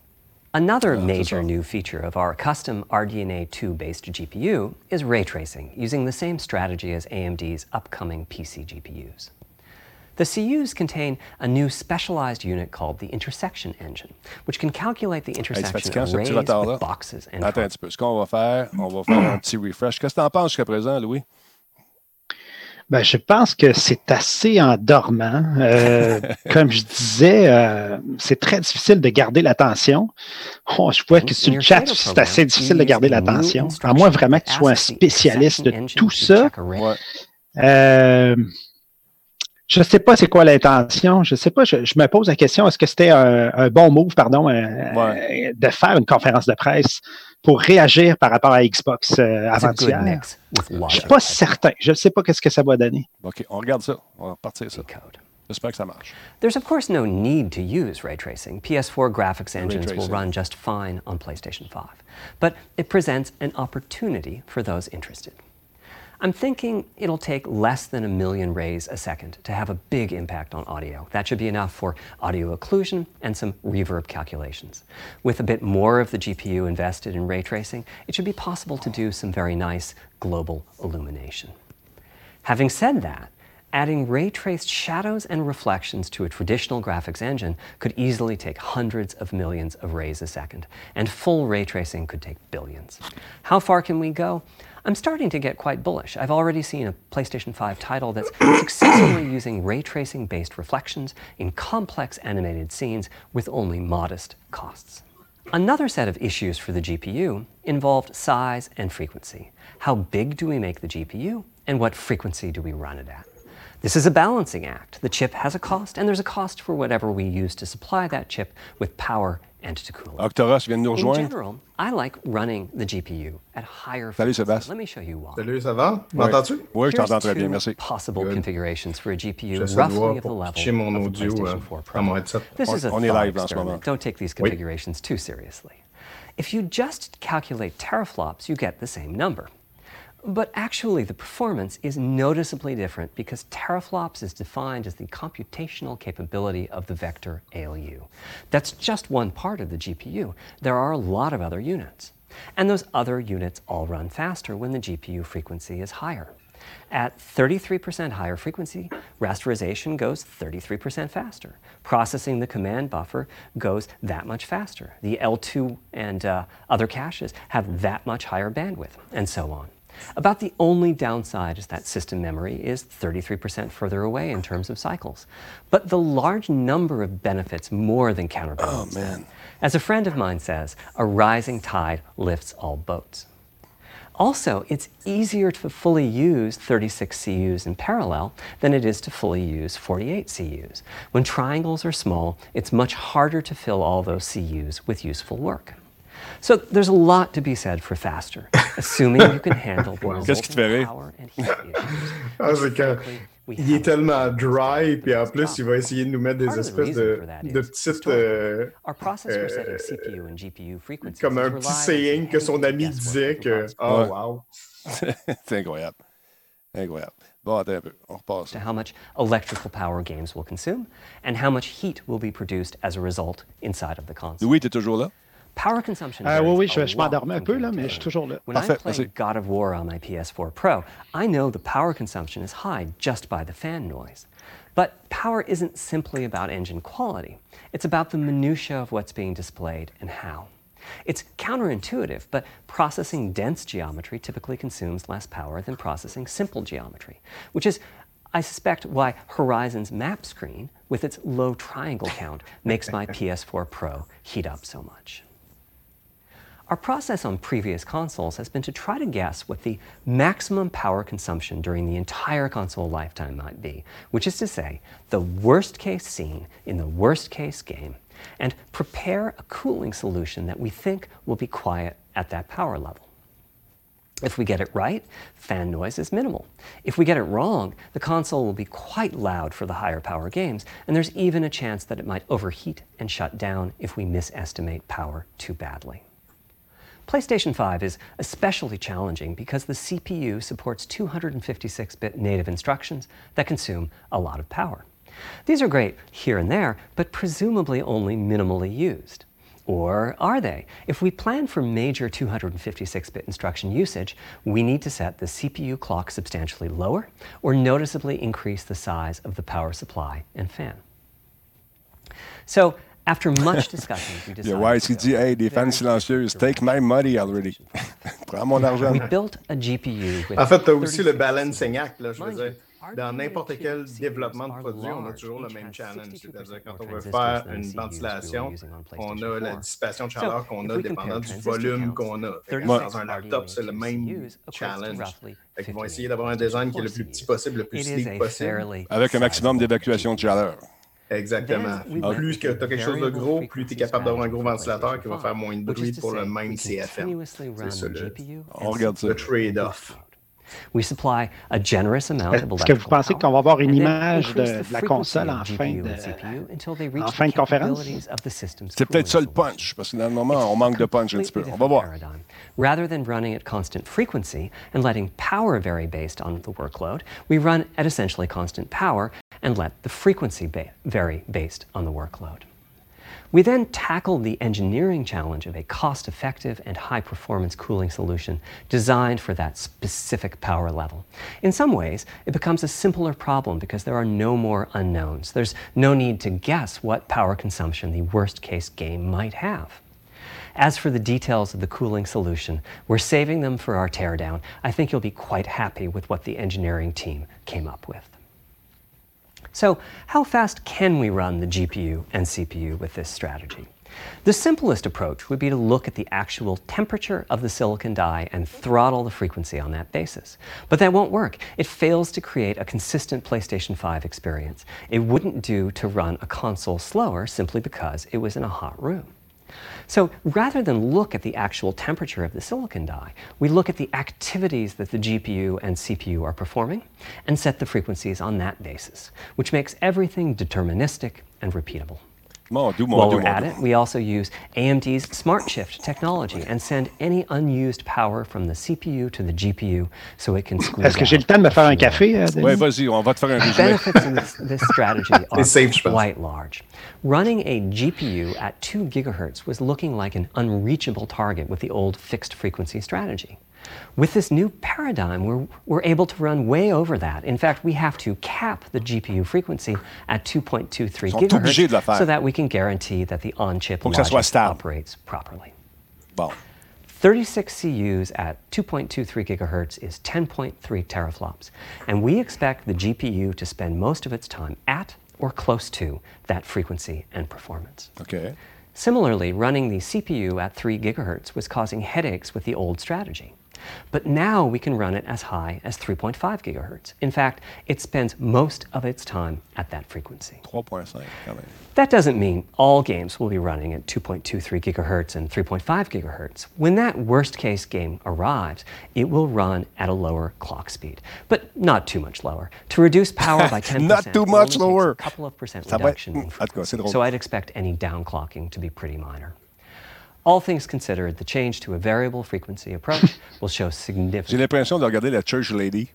Another oh, major new feature of our custom RDNA 2-based GPU is ray tracing, using the same strategy as AMD's upcoming PC GPUs. The CUs contain a new specialized unit called the intersection engine, which can calculate the intersection of rays with boxes and Attends un petit peu. Ce qu'on va faire, on va faire un petit refresh. Qu'est-ce que tu en penses jusqu'à présent, Louis? Ben, je pense que c'est assez endormant. Euh, [laughs] comme je disais, euh, c'est très difficile de garder l'attention. Oh, je vois que sur le chat, c'est assez difficile de garder l'attention. À moins vraiment que tu sois un spécialiste de tout ça. Euh, je ne sais pas c'est quoi l'intention. Je ne sais pas. Je, me pose la question est-ce que c'était un, bon move, pardon, euh, de faire une conférence de presse pour réagir par rapport à Xbox euh, avant-hier? Je ne suis pas certain. Je ne sais pas qu'est-ce que ça va donner. OK, on regarde ça. On va partir ça. J'espère que ça marche. There's of course no need to use ray tracing. PS4 graphics engines will run just fine on PlayStation 5. But it presents an opportunity for those interested. I'm thinking it'll take less than a million rays a second to have a big impact on audio. That should be enough for audio occlusion and some reverb calculations. With a bit more of the GPU invested in ray tracing, it should be possible to do some very nice global illumination. Having said that, Adding ray traced shadows and reflections to a traditional graphics engine could easily take hundreds of millions of rays a second, and full ray tracing could take billions. How far can we go? I'm starting to get quite bullish. I've already seen a PlayStation 5 title that's [coughs] successfully using ray tracing based reflections in complex animated scenes with only modest costs. Another set of issues for the GPU involved size and frequency. How big do we make the GPU, and what frequency do we run it at? This is a balancing act. The chip has a cost, and there's a cost for whatever we use to supply that chip with power and to cool it. Octoras vient nous In general, I like running the GPU at higher Salut, frequencies. Sébastien. Let me show you why. Salut, ça va? M'entends-tu? Oui, je Here's t'entends très two bien, merci. possible Good. configurations for a GPU roughly voir of the pour level pitcher mon of the audio PlayStation euh, 4 Pro. mon headset. This is a on est live en ce experiment. moment. Don't take these Oui. configurations too seriously. If you just calculate teraflops, you get the same number. But actually, the performance is noticeably different because teraflops is defined as the computational capability of the vector ALU. That's just one part of the GPU. There are a lot of other units. And those other units all run faster when the GPU frequency is higher. At 33% higher frequency, rasterization goes 33% faster. Processing the command buffer goes that much faster. The L2 and uh, other caches have that much higher bandwidth, and so on. About the only downside is that system memory is 33% further away in terms of cycles. But the large number of benefits more than counterbalance. Oh, man. As a friend of mine says, a rising tide lifts all boats. Also, it's easier to fully use 36 CUs in parallel than it is to fully use 48 CUs. When triangles are small, it's much harder to fill all those CUs with useful work. So there's a lot to be said for faster, assuming you can handle the [laughs] Qu'est-ce qui te fait rire? power and heat issues. Ah, c'est que il est tellement dry, puis en plus, il va essayer de nous mettre des Part of the espèces de, for de petites. euh, Our process for setting euh, CPU and GPU frequencies comme un petit saying que son ami disait que. Oh, wow. [laughs] C'est incroyable. Incroyable. Bon, attends un peu. On repasse. to how much electrical power games will consume and how much heat will be produced as a result inside of the console. Louis, t'es toujours là? Power consumption. Euh, oui, varies oui, je, je lot m'endormais un peu, là, mais je suis toujours là. When Parfait, I'm playing merci. God of War on my PS4 Pro, I know the power consumption is high just by the fan noise. But power isn't simply about engine quality. It's about the minutia of what's being displayed and how. It's counterintuitive, but processing dense geometry typically consumes less power than processing simple geometry, which is, I suspect, why Horizon's map screen, with its low triangle count, makes my [laughs] PS4 Pro heat up so much. Our process on previous consoles has been to try to guess what the maximum power consumption during the entire console lifetime might be, which is to say, the worst case scene in the worst case game, and prepare a cooling solution that we think will be quiet at that power level. If we get it right, fan noise is minimal. If we get it wrong, the console will be quite loud for the higher power games, and there's even a chance that it might overheat and shut down if we misestimate power too badly. PlayStation 5 is especially challenging because the CPU supports 256 bit native instructions that consume a lot of power. These are great here and there, but presumably only minimally used. Or are they? If we plan for major 256 bit instruction usage, we need to set the CPU clock substantially lower or noticeably increase the size of the power supply and fan. So, after much discussion, we Il y a decided Wise to qui dit Hey, des fans silencieuses, direct take my money already. [laughs] Prends mon argent. we built a GPU En fait, tu as aussi le 36 balancing act, là, je veux dire. Dans DDR2 n'importe quel développement de produit, on a toujours le même challenge. 62% C'est-à-dire, quand on veut faire une ventilation, on a la 4. dissipation de chaleur qu'on a we dépendant du volume qu'on a. Fait que 36 Dans un laptop, c'est le même challenge. qu'ils vont 58 essayer d'avoir un design qui est le plus petit 4 possible, le plus sleek possible. Avec un maximum d'évacuation de chaleur. Exactement. Plus que tu as quelque chose de gros, plus tu es capable d'avoir un gros ventilateur qui va faire moins de 5, which bruit pour le même CFM. C'est ça le, On regarde ça. le trade-off. We supply a generous amount of Est-ce que vous electrical pensez power qu'on va avoir une and then image de, the de la console of en fin de, until they reach en the fin de conférence? of the system's C'est peut-être ça le punch, solution. parce que dans le moment, on manque de punch un petit peu. Completely On va voir. Rather than running at constant frequency and letting power vary based on the workload, we run at essentially constant power and let the frequency ba- vary based on the workload. We then tackled the engineering challenge of a cost effective and high performance cooling solution designed for that specific power level. In some ways, it becomes a simpler problem because there are no more unknowns. There's no need to guess what power consumption the worst case game might have. As for the details of the cooling solution, we're saving them for our teardown. I think you'll be quite happy with what the engineering team came up with. So, how fast can we run the GPU and CPU with this strategy? The simplest approach would be to look at the actual temperature of the silicon die and throttle the frequency on that basis. But that won't work. It fails to create a consistent PlayStation 5 experience. It wouldn't do to run a console slower simply because it was in a hot room. So rather than look at the actual temperature of the silicon die, we look at the activities that the GPU and CPU are performing and set the frequencies on that basis, which makes everything deterministic and repeatable. Mon Dieu, mon While Dieu, we're mon at Dieu. it, we also use AMD's SmartShift technology and send any unused power from the CPU to the GPU so it can squeeze Est-ce que j'ai le temps de me faire a un few café, euh, Denis? Ouais, vas-y, on va te faire un résumé. benefits of this, this [laughs] strategy are safe, quite large. Running a GPU at 2 gigahertz was looking like an unreachable target with the old fixed frequency strategy. With this new paradigm, we're, we're able to run way over that. In fact, we have to cap the GPU frequency at 2.23 sont obligés de le gigahertz so that we can guarantee that the on-chip logic operates properly. Bon. 36 CUs at 2.23 gigahertz is 10.3 teraflops, and we expect the GPU to spend most of its time at or close to that frequency and performance. OK. Similarly, running the CPU at 3 gigahertz was causing headaches with the old strategy. But now we can run it as high as 3.5 gigahertz. In fact, it spends most of its time at that frequency. 3.5. That doesn't mean all games will be running at 2.23 gigahertz and 3.5 gigahertz. When that worst case game arrives, it will run at a lower clock speed, but not too much lower. To reduce power by [laughs] 10%, Not too much lower. a couple of percent reduction in En tout cas, c'est frequency. So I'd expect any downclocking to be pretty minor. J'ai l'impression de regarder la Church Lady.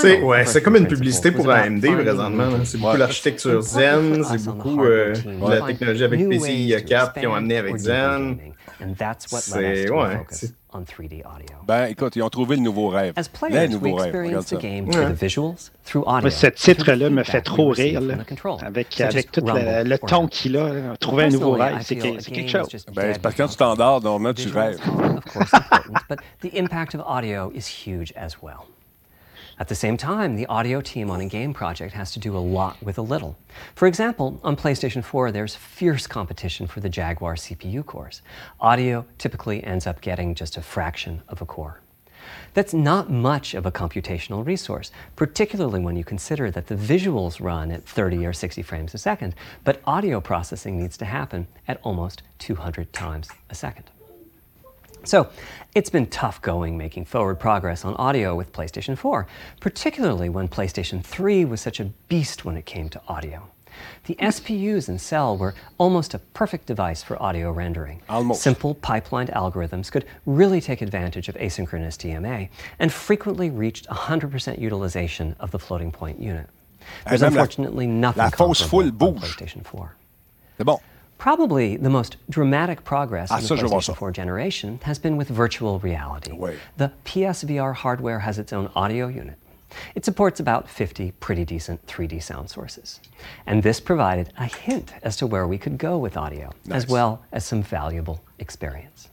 C'est ouais, comme une publicité pour AMD présentement. Hein. C'est beaucoup l'architecture Zen, c'est beaucoup euh, la technologie avec PCIe 4 qu'ils ont amené avec Zen. C'est ouais, on 3D audio. Ben, écoute, ils ont trouvé le nouveau rêve. As Les players, we nouveaux rêves. Regarde experience ça. the game through the visuals, through audio. Moi, ce and through the titre-là me fait we trop rire, là, avec, avec tout le, le ton qu'il a. Trouver un nouveau rêve, c'est quelque chose. Ben, c'est parce que quand tu t'endors, normalement, tu rêves. of course, important, but the impact of audio is huge as well. At the same time, the audio team on a game project has to do a lot with a little. For example, on PlayStation 4, there's fierce competition for the Jaguar CPU cores. Audio typically ends up getting just a fraction of a core. That's not much of a computational resource, particularly when you consider that the visuals run at 30 or 60 frames a second, but audio processing needs to happen at almost 200 times a second. So, it's been tough going making forward progress on audio with PlayStation 4, particularly when PlayStation 3 was such a beast when it came to audio. The SPUs in Cell were almost a perfect device for audio rendering. Almost. Simple pipelined algorithms could really take advantage of asynchronous DMA and frequently reached 100% utilization of the floating point unit. There's unfortunately nothing la comparable bouge. PlayStation 4. C'est bon. Probably the most dramatic progress Ah, in the ça, je veux voir ça. PlayStation 4 generation has been with virtual reality. The PSVR hardware has its own audio unit. It supports about 50 pretty decent 3D sound sources. And this provided a hint as to where we could go with audio, as well as some valuable experience.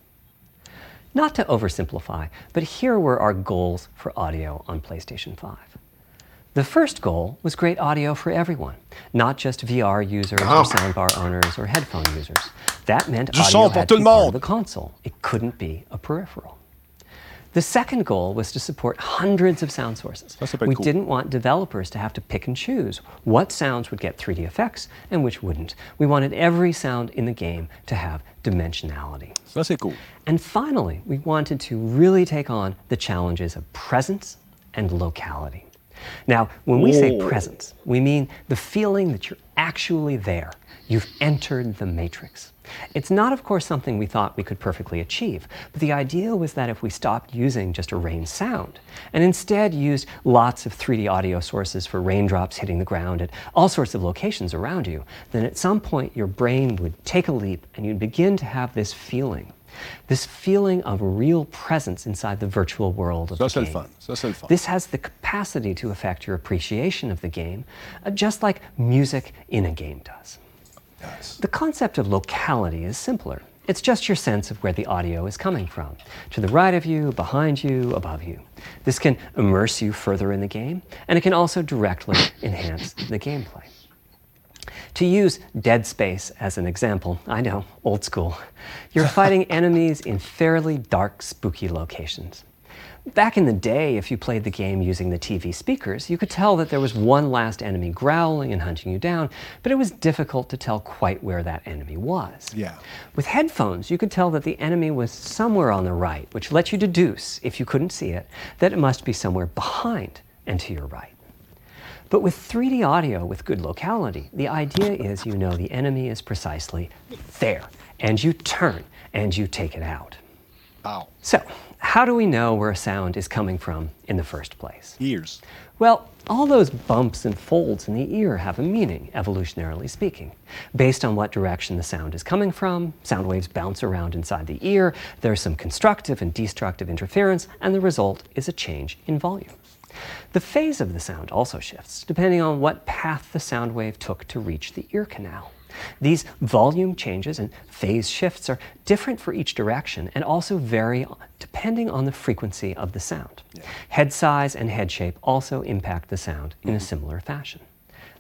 Not to oversimplify, but here were our goals for audio on PlayStation 5. The first goal was great audio for everyone, not just VR users Ah. or soundbar owners or headphone users. That meant Du audio had to be part of the console. It couldn't be a peripheral. The second goal was to support hundreds of sound sources. Ça, ça peut We cool. didn't want developers to have to pick and choose what sounds would get 3D effects and which wouldn't. We wanted every sound in the game to have dimensionality. Ça, cool. And finally, we wanted to really take on the challenges of presence and locality. Now, when we say presence, we mean the feeling that you're actually there. You've entered the matrix. It's not, of course, something we thought we could perfectly achieve, but the idea was that if we stopped using just a rain sound and instead used lots of 3D audio sources for raindrops hitting the ground at all sorts of locations around you, then at some point your brain would take a leap and you'd begin to have this feeling this feeling of real presence inside the virtual world of Ça, the game. fun. C'est le fun. This has the capacity to affect your appreciation of the game, uh, just like music in a game does. The concept of locality is simpler. It's just your sense of where the audio is coming from to the right of you, behind you, above you. This can immerse you further in the game, and it can also directly [laughs] enhance the gameplay. To use Dead Space as an example, I know, old school, you're fighting [laughs] enemies in fairly dark, spooky locations. Back in the day, if you played the game using the TV speakers, you could tell that there was one last enemy growling and hunting you down, but it was difficult to tell quite where that enemy was. Yeah. With headphones, you could tell that the enemy was somewhere on the right, which let you deduce, if you couldn't see it, that it must be somewhere behind and to your right. But with 3D audio with good locality, the idea is you know the enemy is precisely there, and you turn and you take it out. Ow. So, how do we know where a sound is coming from in the first place? Ears. Well, all those bumps and folds in the ear have a meaning, evolutionarily speaking. Based on what direction the sound is coming from, sound waves bounce around inside the ear, there's some constructive and destructive interference, and the result is a change in volume. The phase of the sound also shifts, depending on what path the sound wave took to reach the ear canal. These volume changes and phase shifts are different for each direction and also vary depending on the frequency of the sound. Head size and head shape also impact the sound in a similar fashion.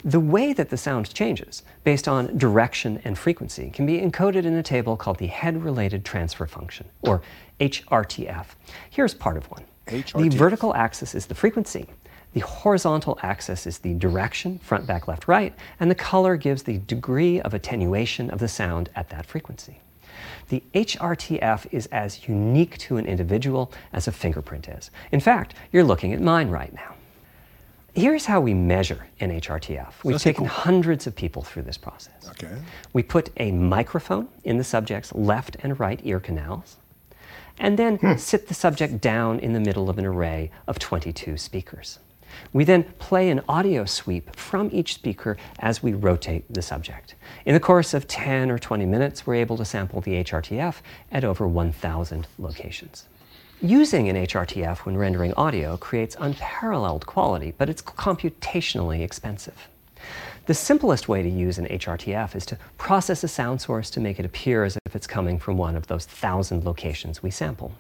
The way that the sound changes, based on direction and frequency, can be encoded in a table called the Head Related Transfer Function, or HRTF. Here's part of one. The vertical axis is the frequency. The horizontal axis is the direction, front, back, left, right, and the color gives the degree of attenuation of the sound at that frequency. The HRTF is as unique to an individual as a fingerprint is. In fact, you're looking at mine right now. Here's how we measure an HRTF. We've taken cool. hundreds of people through this process. OK. We put a microphone in the subject's left and right ear canals, and then hmm. sit the subject down in the middle of an array of 22 speakers. We then play an audio sweep from each speaker as we rotate the subject. In the course of 10 or 20 minutes, we're able to sample the HRTF at over 1,000 locations. Using an HRTF when rendering audio creates unparalleled quality, but it's computationally expensive. The simplest way to use an HRTF is to process a sound source to make it appear as if it's coming from one of those thousand locations we sample.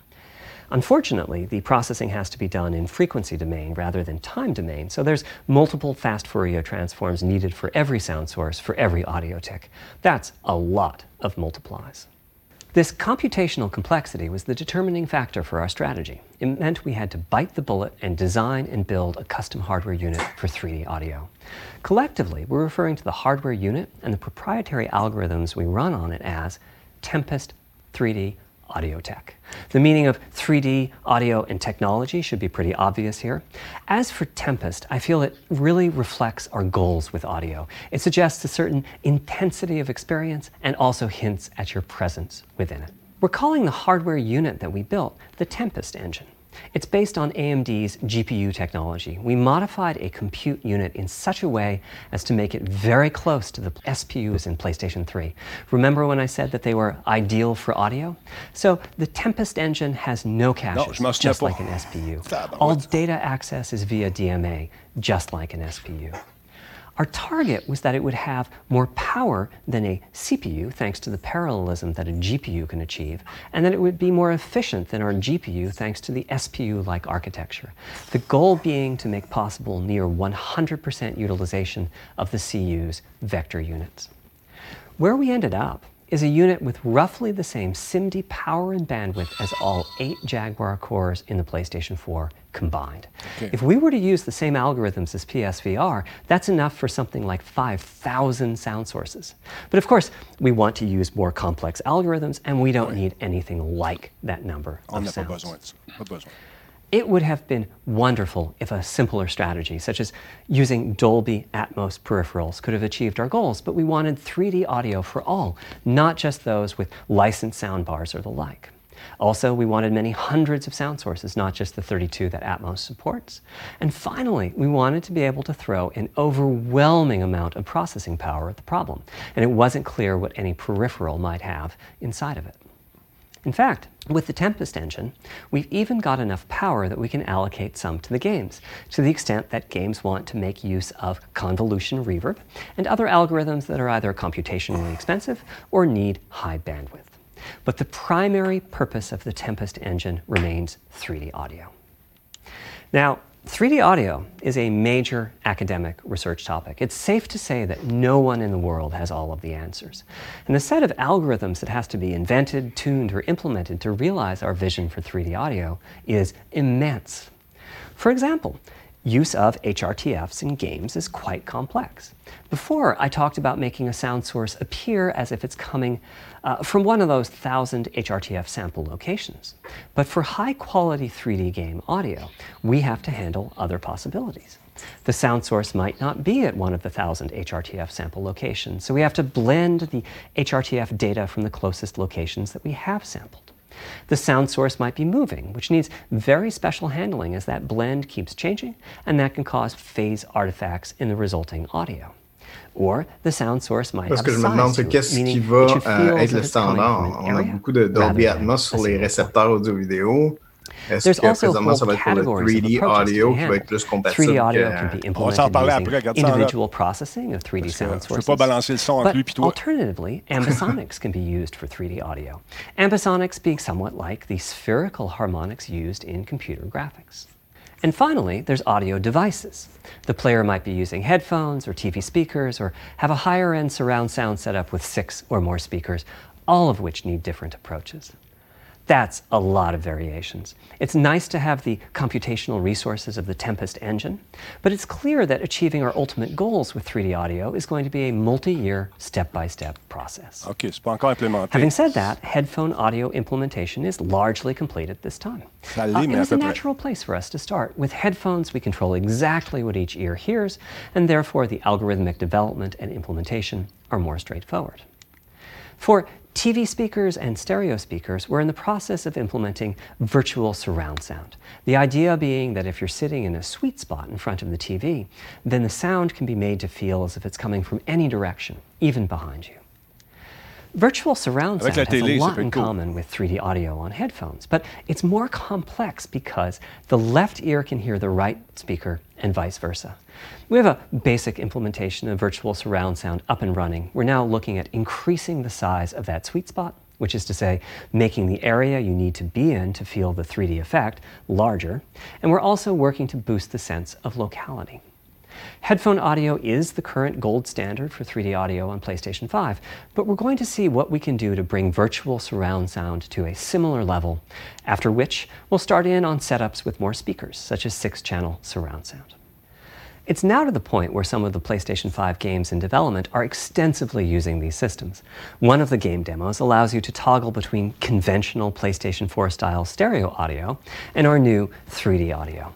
Unfortunately, the processing has to be done in frequency domain rather than time domain, so there's multiple fast Fourier transforms needed for every sound source for every audio tick. That's a lot of multiplies. This computational complexity was the determining factor for our strategy. It meant we had to bite the bullet and design and build a custom hardware unit for 3D audio. Collectively, we're referring to the hardware unit and the proprietary algorithms we run on it as Tempest 3D Audio Tech. The meaning of 3D audio and technology should be pretty obvious here. As for Tempest, I feel it really reflects our goals with audio. It suggests a certain intensity of experience and also hints at your presence within it. We're calling the hardware unit that we built the Tempest engine. It's based on AMD's GPU technology. We modified a compute unit in such a way as to make it very close to the SPUs in PlayStation 3. Remember when I said that they were ideal for audio? So the Tempest engine has no caches, just like an SPU. All data access is via DMA, just like an SPU. Our target was that it would have more power than a CPU, thanks to the parallelism that a GPU can achieve, and that it would be more efficient than our GPU, thanks to the SPU like architecture. The goal being to make possible near 100% utilization of the CU's vector units. Where we ended up is a unit with roughly the same SIMD power and bandwidth as all eight Jaguar cores in the PlayStation 4 combined. Okay. If we were to use the same algorithms as PSVR, that's enough for something like 5,000 sound sources. But of course, we want to use more complex algorithms, and we don't need anything like that number On of sounds. besoin de ça. Pas besoin. It would have been wonderful if a simpler strategy, such as using Dolby Atmos peripherals, could have achieved our goals, but we wanted 3D audio for all, not just those with licensed soundbars or the like. Also, we wanted many hundreds of sound sources, not just the 32 that Atmos supports. And finally, we wanted to be able to throw an overwhelming amount of processing power at the problem, and it wasn't clear what any peripheral might have inside of it. In fact, with the Tempest engine, we've even got enough power that we can allocate some to the games, to the extent that games want to make use of convolution reverb and other algorithms that are either computationally expensive or need high bandwidth. But the primary purpose of the Tempest engine remains 3D audio. Now, 3D audio is a major academic research topic. It's safe to say that no one in the world has all of the answers. And the set of algorithms that has to be invented, tuned, or implemented to realize our vision for 3D audio is immense. For example, use of HRTFs in games is quite complex. Before, I talked about making a sound source appear as if it's coming uh, from one of those thousand HRTF sample locations. But for high quality 3D game audio, we have to handle other possibilities. The sound source might not be at one of the thousand HRTF sample locations, so we have to blend the HRTF data from the closest locations that we have sampled. The sound source might be moving, which needs very special handling as that blend keeps changing, and that can cause phase artifacts in the resulting audio. Or the sound source might Parce have que je me demande c'est qu'est-ce qui va euh, être le standard. On a beaucoup de Dolby Atmos sur les récepteurs audio-vidéo. Est-ce que présentement ça va être pour le 3D audio qui va être plus compatible 3D can be On va s'en parler après, implemented regarde using ça, là. individual processing of 3D Parce que sound je ne sources. peux pas balancer le son entre lui But et toi. alternatively, [laughs] ambisonics can be used for 3D audio. Ambisonics being somewhat like the spherical harmonics used in computer graphics. And finally, there's audio devices. The player might be using headphones or TV speakers or have a higher end surround sound setup with six or more speakers, all of which need different approaches. That's a lot of variations. It's nice to have the computational resources of the Tempest engine, but it's clear that achieving our ultimate goals with 3D audio is going to be a multi year, step by step process. OK, c'est pas encore implémenté. Having said that, headphone audio implementation is largely complete at this time. Uh, it was a natural place for us to start. With headphones, we control exactly what each ear hears, and therefore the algorithmic development and implementation are more straightforward. For TV speakers and stereo speakers, we're in the process of implementing virtual surround sound. The idea being that if you're sitting in a sweet spot in front of the TV, then the sound can be made to feel as if it's coming from any direction, even behind you. Virtual surround sound has télé, a lot in cool. common with 3D audio on headphones, but it's more complex because the left ear can hear the right speaker and vice versa. We have a basic implementation of virtual surround sound up and running. We're now looking at increasing the size of that sweet spot, which is to say, making the area you need to be in to feel the 3D effect larger, and we're also working to boost the sense of locality. Headphone audio is the current gold standard for 3D audio on PlayStation 5, but we're going to see what we can do to bring virtual surround sound to a similar level, after which we'll start in on setups with more speakers, such as six channel surround sound. It's now to the point where some of the PlayStation 5 games in development are extensively using these systems. One of the game demos allows you to toggle between conventional PlayStation 4 style stereo audio and our new 3D audio.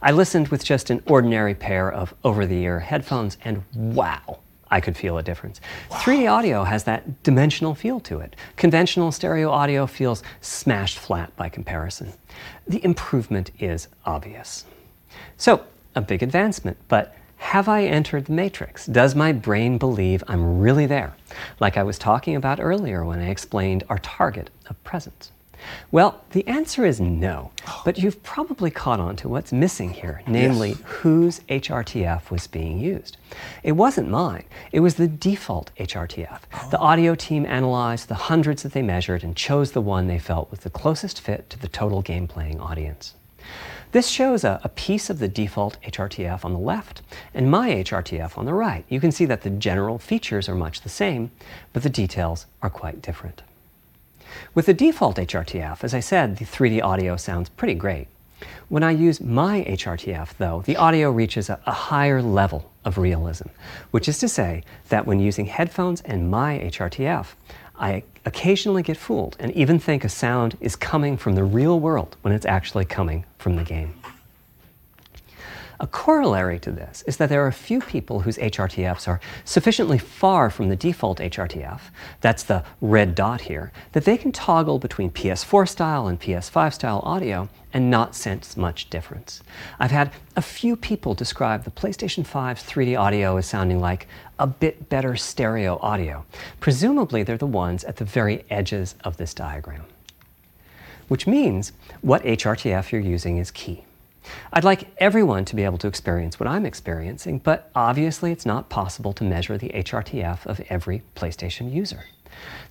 I listened with just an ordinary pair of over the ear headphones, and wow, I could feel a difference. 3D audio has that dimensional feel to it. Conventional stereo audio feels smashed flat by comparison. The improvement is obvious. So, a big advancement, but have I entered the matrix? Does my brain believe I'm really there? Like I was talking about earlier when I explained our target of presence. Well, the answer is no, but you've probably caught on to what's missing here, namely whose HRTF was being used. It wasn't mine, it was the default HRTF. Oh. The audio team analyzed the hundreds that they measured and chose the one they felt was the closest fit to the total game playing audience. This shows a, a piece of the default HRTF on the left and my HRTF on the right. You can see that the general features are much the same, but the details are quite different. With the default HRTF, as I said, the 3D audio sounds pretty great. When I use my HRTF, though, the audio reaches a, a higher level of realism, which is to say that when using headphones and my HRTF, I occasionally get fooled and even think a sound is coming from the real world when it's actually coming from the game. A corollary to this is that there are a few people whose HRTFs are sufficiently far from the default HRTF, that's the red dot here, that they can toggle between PS4 style and PS5 style audio and not sense much difference. I've had a few people describe the PlayStation 5's 3D audio as sounding like a bit better stereo audio. Presumably, they're the ones at the very edges of this diagram. Which means what HRTF you're using is key. I'd like everyone to be able to experience what I'm experiencing, but obviously it's not possible to measure the HRTF of every PlayStation user.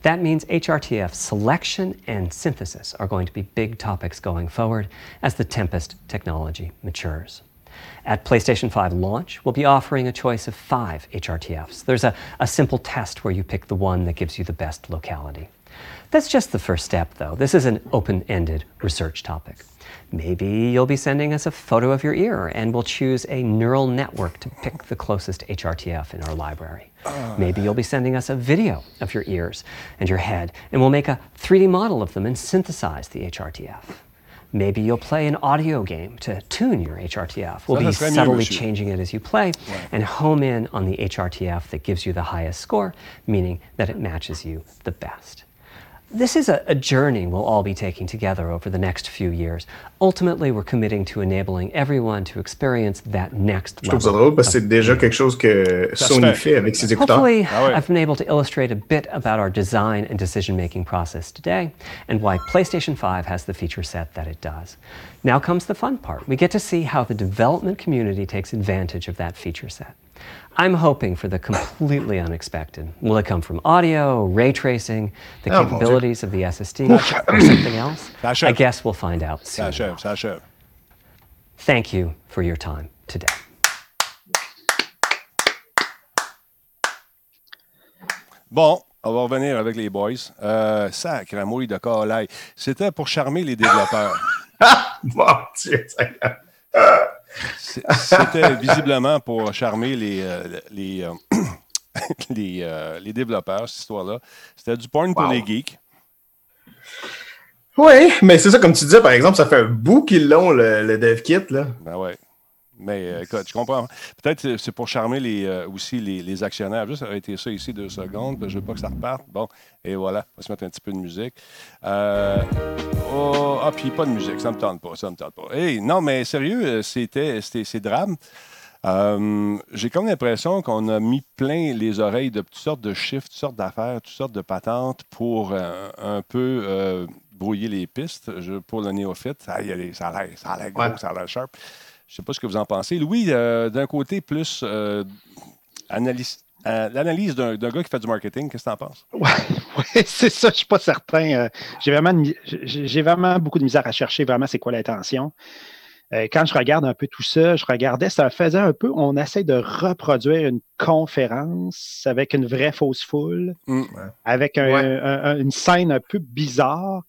That means HRTF selection and synthesis are going to be big topics going forward as the Tempest technology matures. At PlayStation 5 launch, we'll be offering a choice of five HRTFs. There's a, a simple test where you pick the one that gives you the best locality. That's just the first step, though. This is an open ended research topic. Maybe you'll be sending us a photo of your ear and we'll choose a neural network to pick the closest HRTF in our library. Maybe you'll be sending us a video of your ears and your head and we'll make a 3D model of them and synthesize the HRTF. Maybe you'll play an audio game to tune your HRTF. We'll be subtly changing it as you play and home in on the HRTF that gives you the highest score, meaning that it matches you the best. This is a, a, journey we'll all be taking together over the next few years. Ultimately, we're committing to enabling everyone to experience that next level. Je trouve ça drôle parce que c'est déjà quelque chose que Sony fait avec ses écouteurs. Hopefully, ah ouais. I've been able to illustrate a bit about our design and decision-making process today and why PlayStation 5 has the feature set that it does. Now comes the fun part. We get to see how the development community takes advantage of that feature set. I'm hoping for the completely unexpected. Will it come from audio, ray tracing, the oh, capabilities of the SSD, or something else? [clears throat] I guess we'll find out soon. Thank you for your time today. Bon, on va revenir avec les boys. Euh, sacre mouille de Carlisle. C'était pour charmer les développeurs. [laughs] Mon Dieu, C'était visiblement pour charmer les, euh, les, euh, [clears throat] les, euh, les, développeurs, cette histoire-là. C'était du porn pour les geeks. Oui, mais c'est ça, comme tu disais, par exemple, ça fait un bout qu'ils l'ont, le, le dev kit. Là. Ben ouais. Mais euh, écoute, je comprends. Peut-être que c'est pour charmer les, euh, aussi les, les, actionnaires. Juste arrêter ça ici deux secondes. je ne veux pas que ça reparte. Bon, et voilà. On va se mettre un petit peu de musique. Euh, oh, ah, puis pas de musique. Ça ne me tente pas. Ça me tente pas. Hey, non, mais sérieux, c'était ces drames. J'ai comme l'impression qu'on a mis plein les oreilles de toutes sortes de chiffres, toutes sortes d'affaires, toutes sortes de patentes pour un peu brouiller les pistes pour le néophyte. Ça, a l'air ça a gros, ça a l'air sharp. Je ne sais pas ce que vous en pensez. Louis, euh, d'un côté plus euh, analyse, euh, l'analyse d'un, gars qui fait du marketing, qu'est-ce que tu en penses? [laughs] Oui, ouais, c'est ça, je ne suis pas certain. j'ai, vraiment, j'ai vraiment beaucoup de misère à chercher vraiment c'est quoi l'intention. quand je regarde un peu tout ça, je regardais, ça faisait un peu, on essaie de reproduire une conférence avec une vraie fausse foule, mm. avec une scène un peu bizarre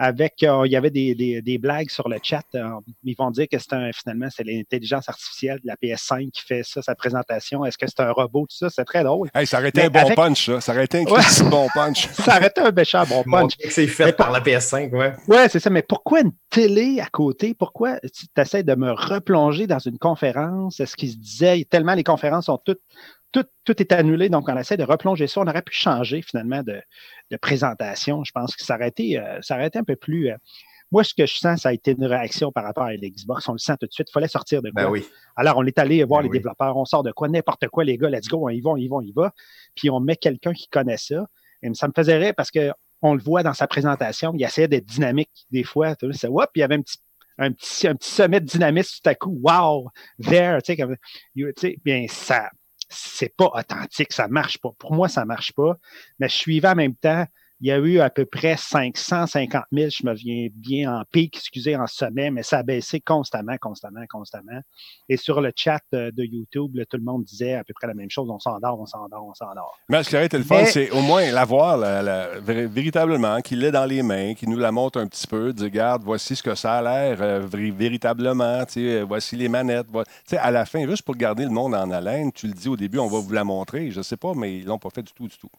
avec, euh, il y avait des, des, des, blagues sur le chat. Euh, ils vont dire que c'est un, finalement, c'est l'intelligence artificielle de la PS5 qui fait ça, sa présentation. Est-ce que c'est un robot, tout ça? C'est très drôle. Hey, ça aurait été un bon punch, ça. Ça aurait été un bon punch. [laughs] ça aurait été un méchant bon punch. c'est fait par la PS5, ouais. Ouais, c'est ça. Mais pourquoi une télé à côté? Pourquoi tu essaies de me replonger dans une conférence? Est-ce qu'il se disait, tellement les conférences sont toutes tout, tout, est annulé, donc on essaie de replonger ça. On aurait pu changer finalement de, de présentation. Je pense que ça aurait été, euh, ça aurait été un peu plus. Euh, moi, ce que je sens, ça a été une réaction par rapport à l'Xbox. On le sent tout de suite. Il fallait sortir de ben quoi? oui. Alors, on est allé voir ben les développeurs. On sort de quoi? N'importe quoi, les gars, let's go, on y va, on y va, on y va. Puis on met quelqu'un qui connaît ça. Et ça me faisait rire parce que on le voit dans sa présentation. Il essayait d'être dynamique des fois. Tu sais, puis il y avait un petit un petit, un petit sommet de dynamisme tout à coup. Wow! There! Tu sais, comme, tu sais, bien, ça, c'est pas authentique, ça marche pas. Pour moi, ça marche pas. Mais je suivais en même temps il y a eu à peu près 550 000, je me viens bien en pic, excusez, en sommet, mais ça a baissé constamment, constamment, constamment. Et sur le chat de YouTube, tout le monde disait à peu près la même chose. On s'endort, on s'endort, on s'endort. Mais ce qui aurait été le fun, c'est au moins l'avoir la, véritablement, qu'il l'ait dans les mains, qu'il nous la montre un petit peu, dire, regarde, voici ce que ça a l'air euh, véritablement, voici les manettes. à la fin, juste pour garder le monde en haleine, tu le dis au début, on va vous la montrer. Je ne sais pas, mais ils l'ont pas fait du tout, du tout.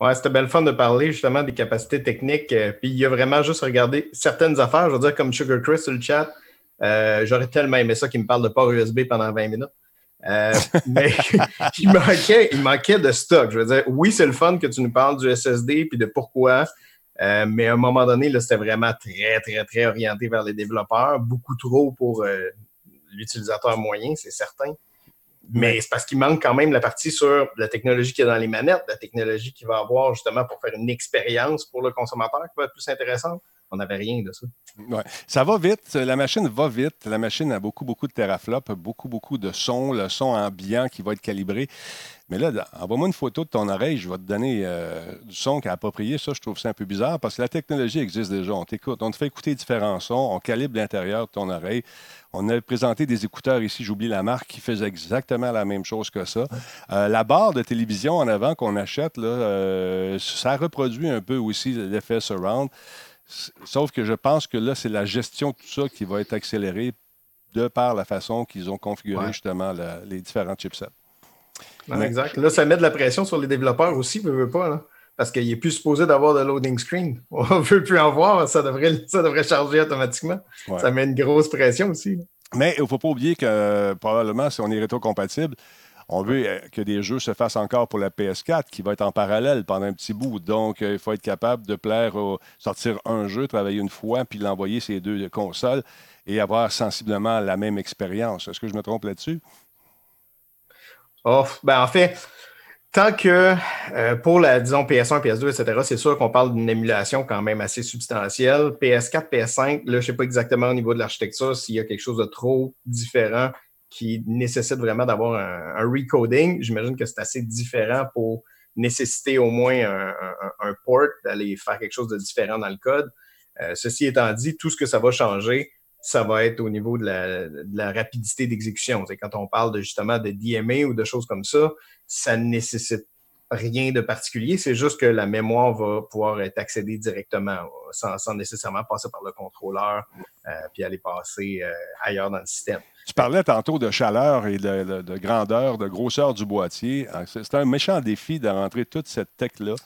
Ouais, c'était belle fun de parler justement des capacités techniques. Euh, puis il a vraiment juste regardé certaines affaires. Je veux dire, comme Sugar Chris sur le chat, euh, j'aurais tellement aimé ça qu'il me parle de port USB pendant 20 minutes. Euh, [laughs] mais [laughs] il, manquait, il manquait de stock. Je veux dire, oui, c'est le fun que tu nous parles du SSD puis de pourquoi. mais à un moment donné, c'était vraiment très, très, très orienté vers les développeurs, beaucoup trop pour l'utilisateur moyen, c'est certain. Mais c'est parce qu'il manque quand même la partie sur la technologie qui est dans les manettes, la technologie qui va avoir justement pour faire une expérience pour le consommateur qui va être plus intéressante. On n'avait rien de ça. Ouais. Ça va vite. La machine va vite. La machine a beaucoup, beaucoup de teraflops, beaucoup, beaucoup de sons, le son ambiant qui va être calibré. Mais là, envoie-moi une photo de ton oreille, je vais te donner euh, du son qui est approprié. Ça, je trouve ça un peu bizarre parce que la technologie existe déjà. On t'écoute, on te fait écouter différents sons, on calibre l'intérieur de ton oreille. On a présenté des écouteurs ici, j'oublie la marque, qui faisaient exactement la même chose que ça. Euh, la barre de télévision en avant qu'on achète, là, euh, ça reproduit un peu aussi l'effet surround. Sauf que je pense que là, c'est la gestion de tout ça qui va être accélérée de par la façon qu'ils ont configuré justement les différents chipsets. Exact. Là, ça met de la pression sur les développeurs aussi, ne veut pas, parce qu'il n'est plus supposé d'avoir de loading screen. [laughs] On ne veut plus en voir, ça devrait, ça devrait charger automatiquement. Ça met une grosse pression aussi. Mais il ne faut pas oublier que probablement, si on est rétro-compatible, on veut euh, que des jeux se fassent encore pour la PS4 qui va être en parallèle pendant un petit bout. Donc, euh, il faut être capable de plaire, sortir un jeu, travailler une fois, puis l'envoyer ces deux consoles et avoir sensiblement la même expérience. Est-ce que je me trompe là-dessus? Oh, ben en fait, tant que euh, pour la, disons, PS1, PS2, etc., c'est sûr qu'on parle d'une émulation quand même assez substantielle. PS4, PS5, là, je ne sais pas exactement au niveau de l'architecture s'il y a quelque chose de trop différent qui nécessite vraiment d'avoir un, recoding. J'imagine que c'est assez différent pour nécessiter au moins un, port, d'aller faire quelque chose de différent dans le code. Euh, ceci étant dit, tout ce que ça va changer, ça va être au niveau de la, rapidité d'exécution. Quand on parle de, justement de DMA ou de choses comme ça, ça ne nécessite rien de particulier. C'est juste que la mémoire va pouvoir être accédée directement sans, nécessairement passer par le contrôleur euh, puis aller passer euh, ailleurs dans le système. Tu parlais tantôt de chaleur et de, grandeur, de grosseur du boîtier. Ah, c'est un méchant défi de rentrer toute cette tech-là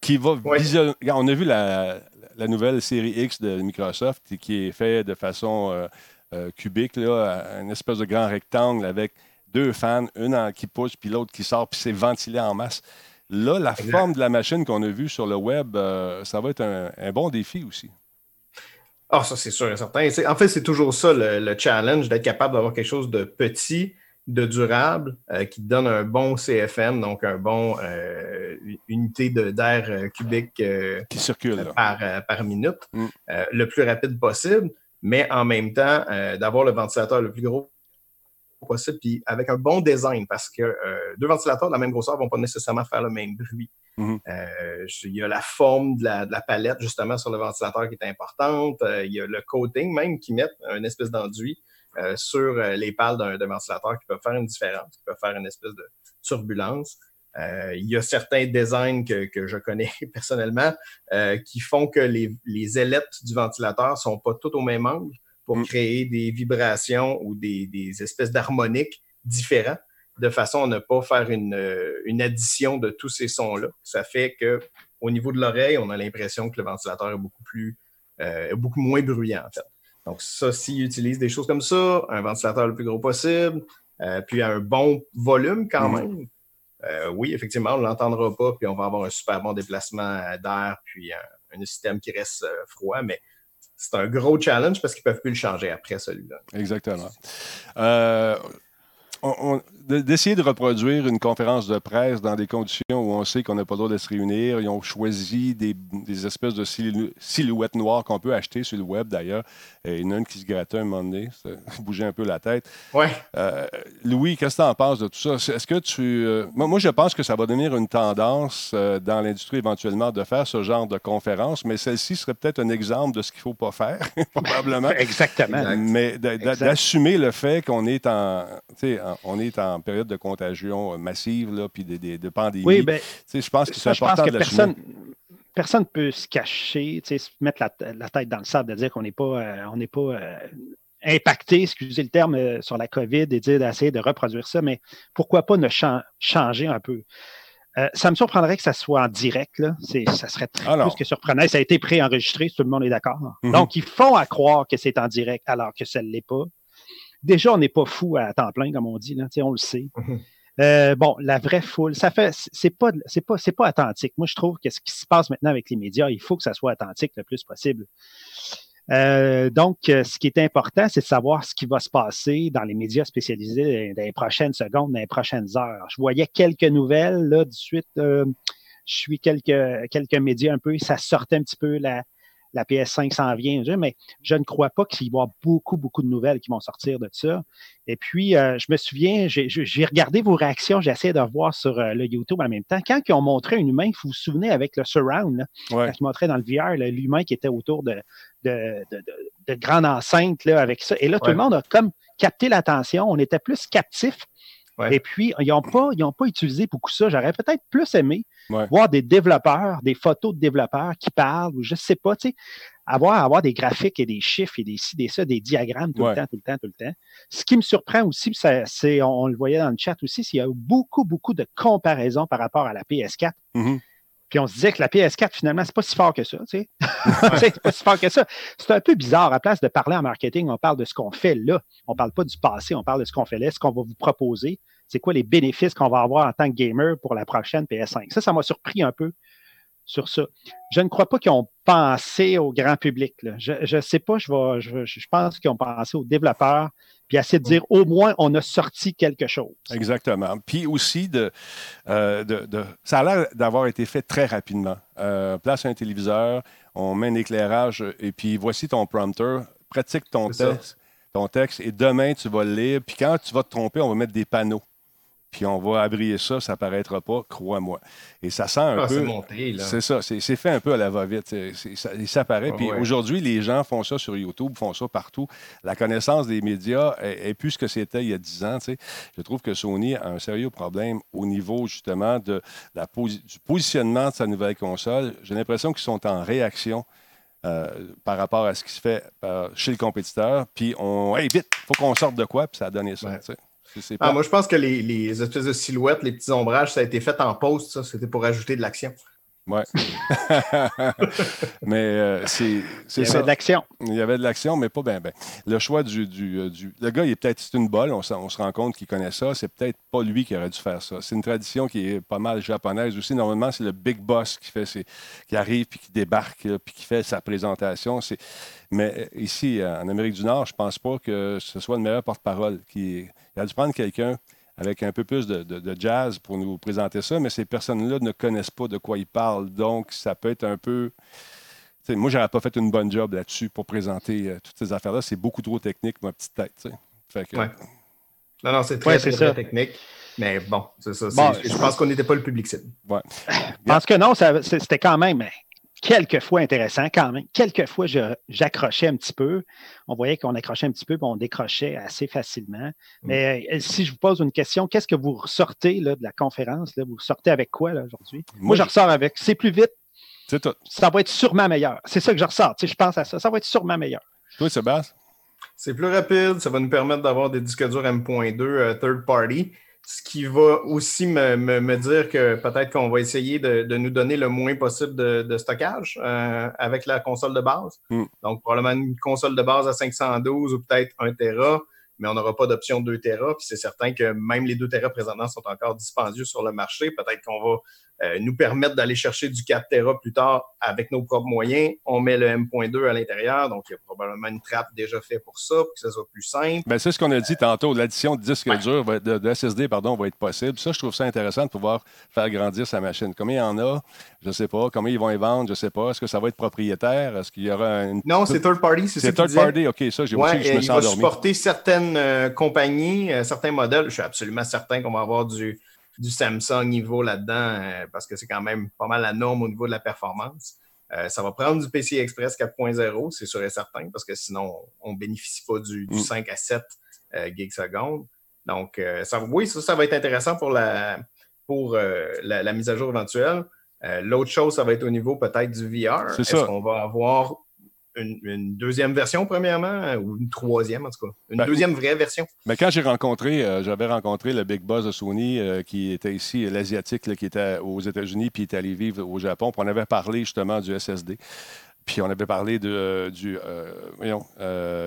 qui va On a vu la, nouvelle série X de Microsoft qui est faite de façon euh, euh, cubique, là, une espèce de grand rectangle avec deux fans, une qui pousse puis l'autre qui sort, puis c'est ventilé en masse. Là, la forme de la machine qu'on a vue sur le web, euh, ça va être un bon défi aussi. Ah, ça, c'est sûr et certain. En fait, c'est toujours ça le, challenge, d'être capable d'avoir quelque chose de petit, de durable, euh, qui donne un bon CFM, donc un bon euh, unité d'air euh, cubique qui circule par, par, minute, mm. le plus rapide possible, mais en même temps, d'avoir le ventilateur le plus gros possible, puis avec un bon design, parce que deux ventilateurs de la même grosseur ne vont pas nécessairement faire le même bruit. Mhm. Euh, il y a la forme de la, palette, justement, sur le ventilateur qui est importante. Euh, il y a le coating même qui met un espèce d'enduit euh, sur les pales d'un ventilateur qui peut faire une différence, qui peut faire une espèce de turbulence. il y a certains designs que, je connais [laughs] personnellement qui font que les, les ailettes du ventilateur sont pas toutes au même angle pour mm. créer des vibrations ou des, des espèces d'harmoniques différents de façon à ne pas faire une, euh, une addition de tous ces sons-là. Ça fait que au niveau de l'oreille, on a l'impression que le ventilateur est beaucoup plus euh, beaucoup moins bruyant, en fait. Donc, ça, s'il utilise des choses comme ça, un ventilateur le plus gros possible, euh, puis un bon volume quand mm-hmm. même, oui, effectivement, on ne l'entendra pas, puis on va avoir un super bon déplacement d'air, puis un, un, système qui reste froid, mais c'est un gros challenge parce qu'ils ne peuvent plus le changer après celui-là. Exactement d'essayer de reproduire une conférence de presse dans des conditions on sait qu'on n'a pas le droit de se réunir. Ils ont choisi des, espèces de silhouettes noires qu'on peut acheter sur le web d'ailleurs. Il y en a une qui se grattait un moment donné, ça [laughs] bougeait un peu la tête. Ouais. Euh, Louis, qu'est-ce que tu en penses de tout ça? Est-ce que tu. Euh, moi, je pense que ça va devenir une tendance euh, dans l'industrie éventuellement de faire ce genre de conférence, mais celle-ci serait peut-être un exemple de ce qu'il ne faut pas faire, [laughs] probablement. [laughs] Exactement. Mais d'assumer le fait qu'on est en, on est en période de contagion massive, là, puis de, de, pandémie. Oui, ben, je pense que c'est important que personne, personne ne peut se cacher, se mettre la, tête dans le sable, de dire qu'on n'est pas, euh, on n'est pas euh, impacté, excusez le terme, euh, sur la COVID et dire d'essayer de reproduire ça, mais pourquoi pas ne changer un peu? Euh, ça me surprendrait que ça soit en direct. Là. Ça serait très ah plus que surprenant. Ça a été préenregistré, tout le monde est d'accord. Mhm. Donc, ils font à croire que c'est en direct alors que ça ne l'est pas. Déjà, on n'est pas fou à temps plein, comme on dit. Là. On le sait. Mhm. Euh, bon, la vraie foule, ça fait, c'est pas, c'est pas, c'est pas authentique. Moi, je trouve que ce qui se passe maintenant avec les médias, il faut que ça soit authentique le plus possible. Euh, donc, euh, ce qui est important, c'est de savoir ce qui va se passer dans les médias spécialisés dans les prochaines secondes, dans les prochaines heures. Je voyais quelques nouvelles, là, de suite, je suis quelques, quelques médias un peu, ça sortait un petit peu la, la PS5 s'en vient, mais je ne crois pas qu'il va y avoir beaucoup, beaucoup de nouvelles qui vont sortir de ça. Et puis, euh, je me souviens, j'ai regardé vos réactions, j'ai essayé de voir sur euh, le YouTube en même temps. Quand ils ont montré un humain, vous vous souvenez avec le surround, quand ils montraient dans le VR, l'humain qui était autour de, de, de, de, grandes enceintes là, avec ça. Et là, tout le monde a comme capté l'attention. On était plus et puis, ils n'ont pas, pas utilisé beaucoup ça. J'aurais peut-être plus aimé voir des développeurs, des photos de développeurs qui parlent, ou je ne sais pas, tu sais, avoir, avoir des graphiques et des chiffres et des ci, des ça, des diagrammes tout le temps, tout le temps, tout le temps. Ce qui me surprend aussi, c'est, on, le voyait dans le chat aussi, c'est qu'il y a beaucoup, beaucoup de comparaisons par rapport à la PS4. Puis on se disait que la PS4, finalement, c'est pas si fort que ça. [laughs] C'est pas si fort que ça. C'est un peu bizarre. À place de parler en marketing, on parle de ce qu'on fait là. On parle pas du passé, on parle de ce qu'on fait là, ce qu'on va vous proposer. C'est quoi les bénéfices qu'on va avoir en tant que gamer pour la prochaine PS5. Ça, ça m'a surpris un peu sur ça. Je ne crois pas qu'ils ont pensé au grand public. Je ne sais pas, je, vais, je pense qu'ils ont pensé aux développeurs, puis essayer de dire au moins on a sorti quelque chose. Exactement. Puis aussi, euh, de, de, ça a l'air d'avoir été fait très rapidement. Euh, place un téléviseur, on met un éclairage et puis voici ton prompteur, pratique ton texte, ton texte et demain tu vas le lire. Puis quand tu vas te tromper, on va mettre des panneaux puis on va abrier ça, ça paraîtra pas, crois-moi. Et ça sent un ah, peu. C'est ça, c'est fait un peu à la va-vite. Ça, ça paraît. puis aujourd'hui, les gens font ça sur YouTube, font ça partout. La connaissance des médias est, plus ce que c'était il y a 10 ans. Je trouve que Sony a un sérieux problème au niveau justement de la du positionnement de sa nouvelle console. J'ai l'impression qu'ils sont en réaction. Euh, par rapport à ce qui se fait euh, chez le compétiteur. Puis on, hey, vite, il faut qu'on sorte de quoi, puis ça a donné ça. Ah, moi, je pense que les, espèces de silhouettes, les petits ombrages, ça a été fait en post, ça. C'était pour ajouter de l'action. Oui. [laughs] mais euh, c'est Il y avait de l'action. Il y avait de l'action, mais pas bien. Ben. Le choix du, euh, du, Le gars, il est peut-être. C'est une bolle, on, se rend compte qu'il connaît ça. C'est peut-être pas lui qui aurait dû faire ça. C'est une tradition qui est pas mal japonaise aussi. Normalement, c'est le big boss qui, fait qui arrive puis qui débarque puis qui fait sa présentation. Mais euh, ici, en Amérique du Nord, je pense pas que ce soit le meilleur porte-parole. Qui... Il a dû prendre quelqu'un avec un peu plus de, jazz pour nous présenter ça, mais ces personnes-là ne connaissent pas de quoi ils parlent. Donc, ça peut être un peu. Moi, moi, n'aurais pas fait une bonne job là-dessus pour présenter euh, toutes ces affaires-là. C'est beaucoup trop technique, ma petite tête. Fait que... Non, non, c'est très, très, technique. Mais bon, c'est ça. je pense qu'on n'était pas le public cible. Ouais. [laughs] Parce que non, c'était quand même quelquefois intéressant quand même. Quelquefois, j'accrochais un petit peu. On voyait qu'on accrochait un petit peu, puis on décrochait assez facilement. Mm. Mais euh, si je vous pose une question, qu'est-ce que vous ressortez là, de la conférence? Là? Vous sortez avec quoi aujourd'hui? Moi, je ressors avec c'est plus vite. C'est tout. Ça va être sûrement meilleur. C'est ça que je ressors. je pense à ça. Ça va être sûrement meilleur. Toi, Sébastien? C'est plus rapide. Ça va nous permettre d'avoir des disques durs M.2 euh, third party ce qui va aussi me, dire que peut-être qu'on va essayer de, nous donner le moins possible de, stockage euh, avec la console de base. Hmm. Donc, probablement une console de base à 512 ou peut-être 1 Tera, mais on n'aura pas d'option 2 Tera. Puis c'est certain que même les 2 Tera présentement sont encore dispendieux sur le marché. Peut-être qu'on va euh, nous permettre d'aller chercher du 4 Tera plus tard avec nos propres moyens. On met le M.2 à l'intérieur, donc il y a probablement une trappe déjà faite pour ça, pour que ça soit plus simple. Ben, c'est ce qu'on a dit tantôt. L'addition de disque dur, de, SSD, pardon, va être possible. Ça, je trouve ça intéressant de pouvoir faire grandir sa machine. Combien il y en a? Je ne sais pas. Combien ils vont y vendre? Je ne sais pas. Est-ce que ça va être propriétaire? Est-ce qu'il y aura une... Non, c'est third party, c'est ça third party, OK. Ça, j'ai aussi, je me sens Il va supporter certaines euh, compagnies, euh, certains modèles. Je suis absolument certain qu'on va avoir du du Samsung niveau là-dedans euh, parce que c'est quand même pas mal la norme au niveau de la performance. Euh, ça va prendre du PCI Express 4.0, c'est sûr et certain, parce que sinon, on ne bénéficie pas du, 5 mm. à 7 euh, gigs secondes. Donc, ça, oui, ça, va être intéressant pour la, pour, la, mise à jour éventuelle. L'autre chose, ça va être au niveau peut-être du VR. Est-ce qu'on va avoir une, deuxième version, premièrement, ou une troisième, en tout cas. Une ben, deuxième vraie version. Mais quand j'ai rencontré, euh, j'avais rencontré le Big Boss de Sony, euh, qui était ici, l'Asiatique, qui était aux États-Unis, puis est allé vivre au Japon. Puis on avait parlé justement du SSD. Puis on avait parlé de, euh, du, voyons,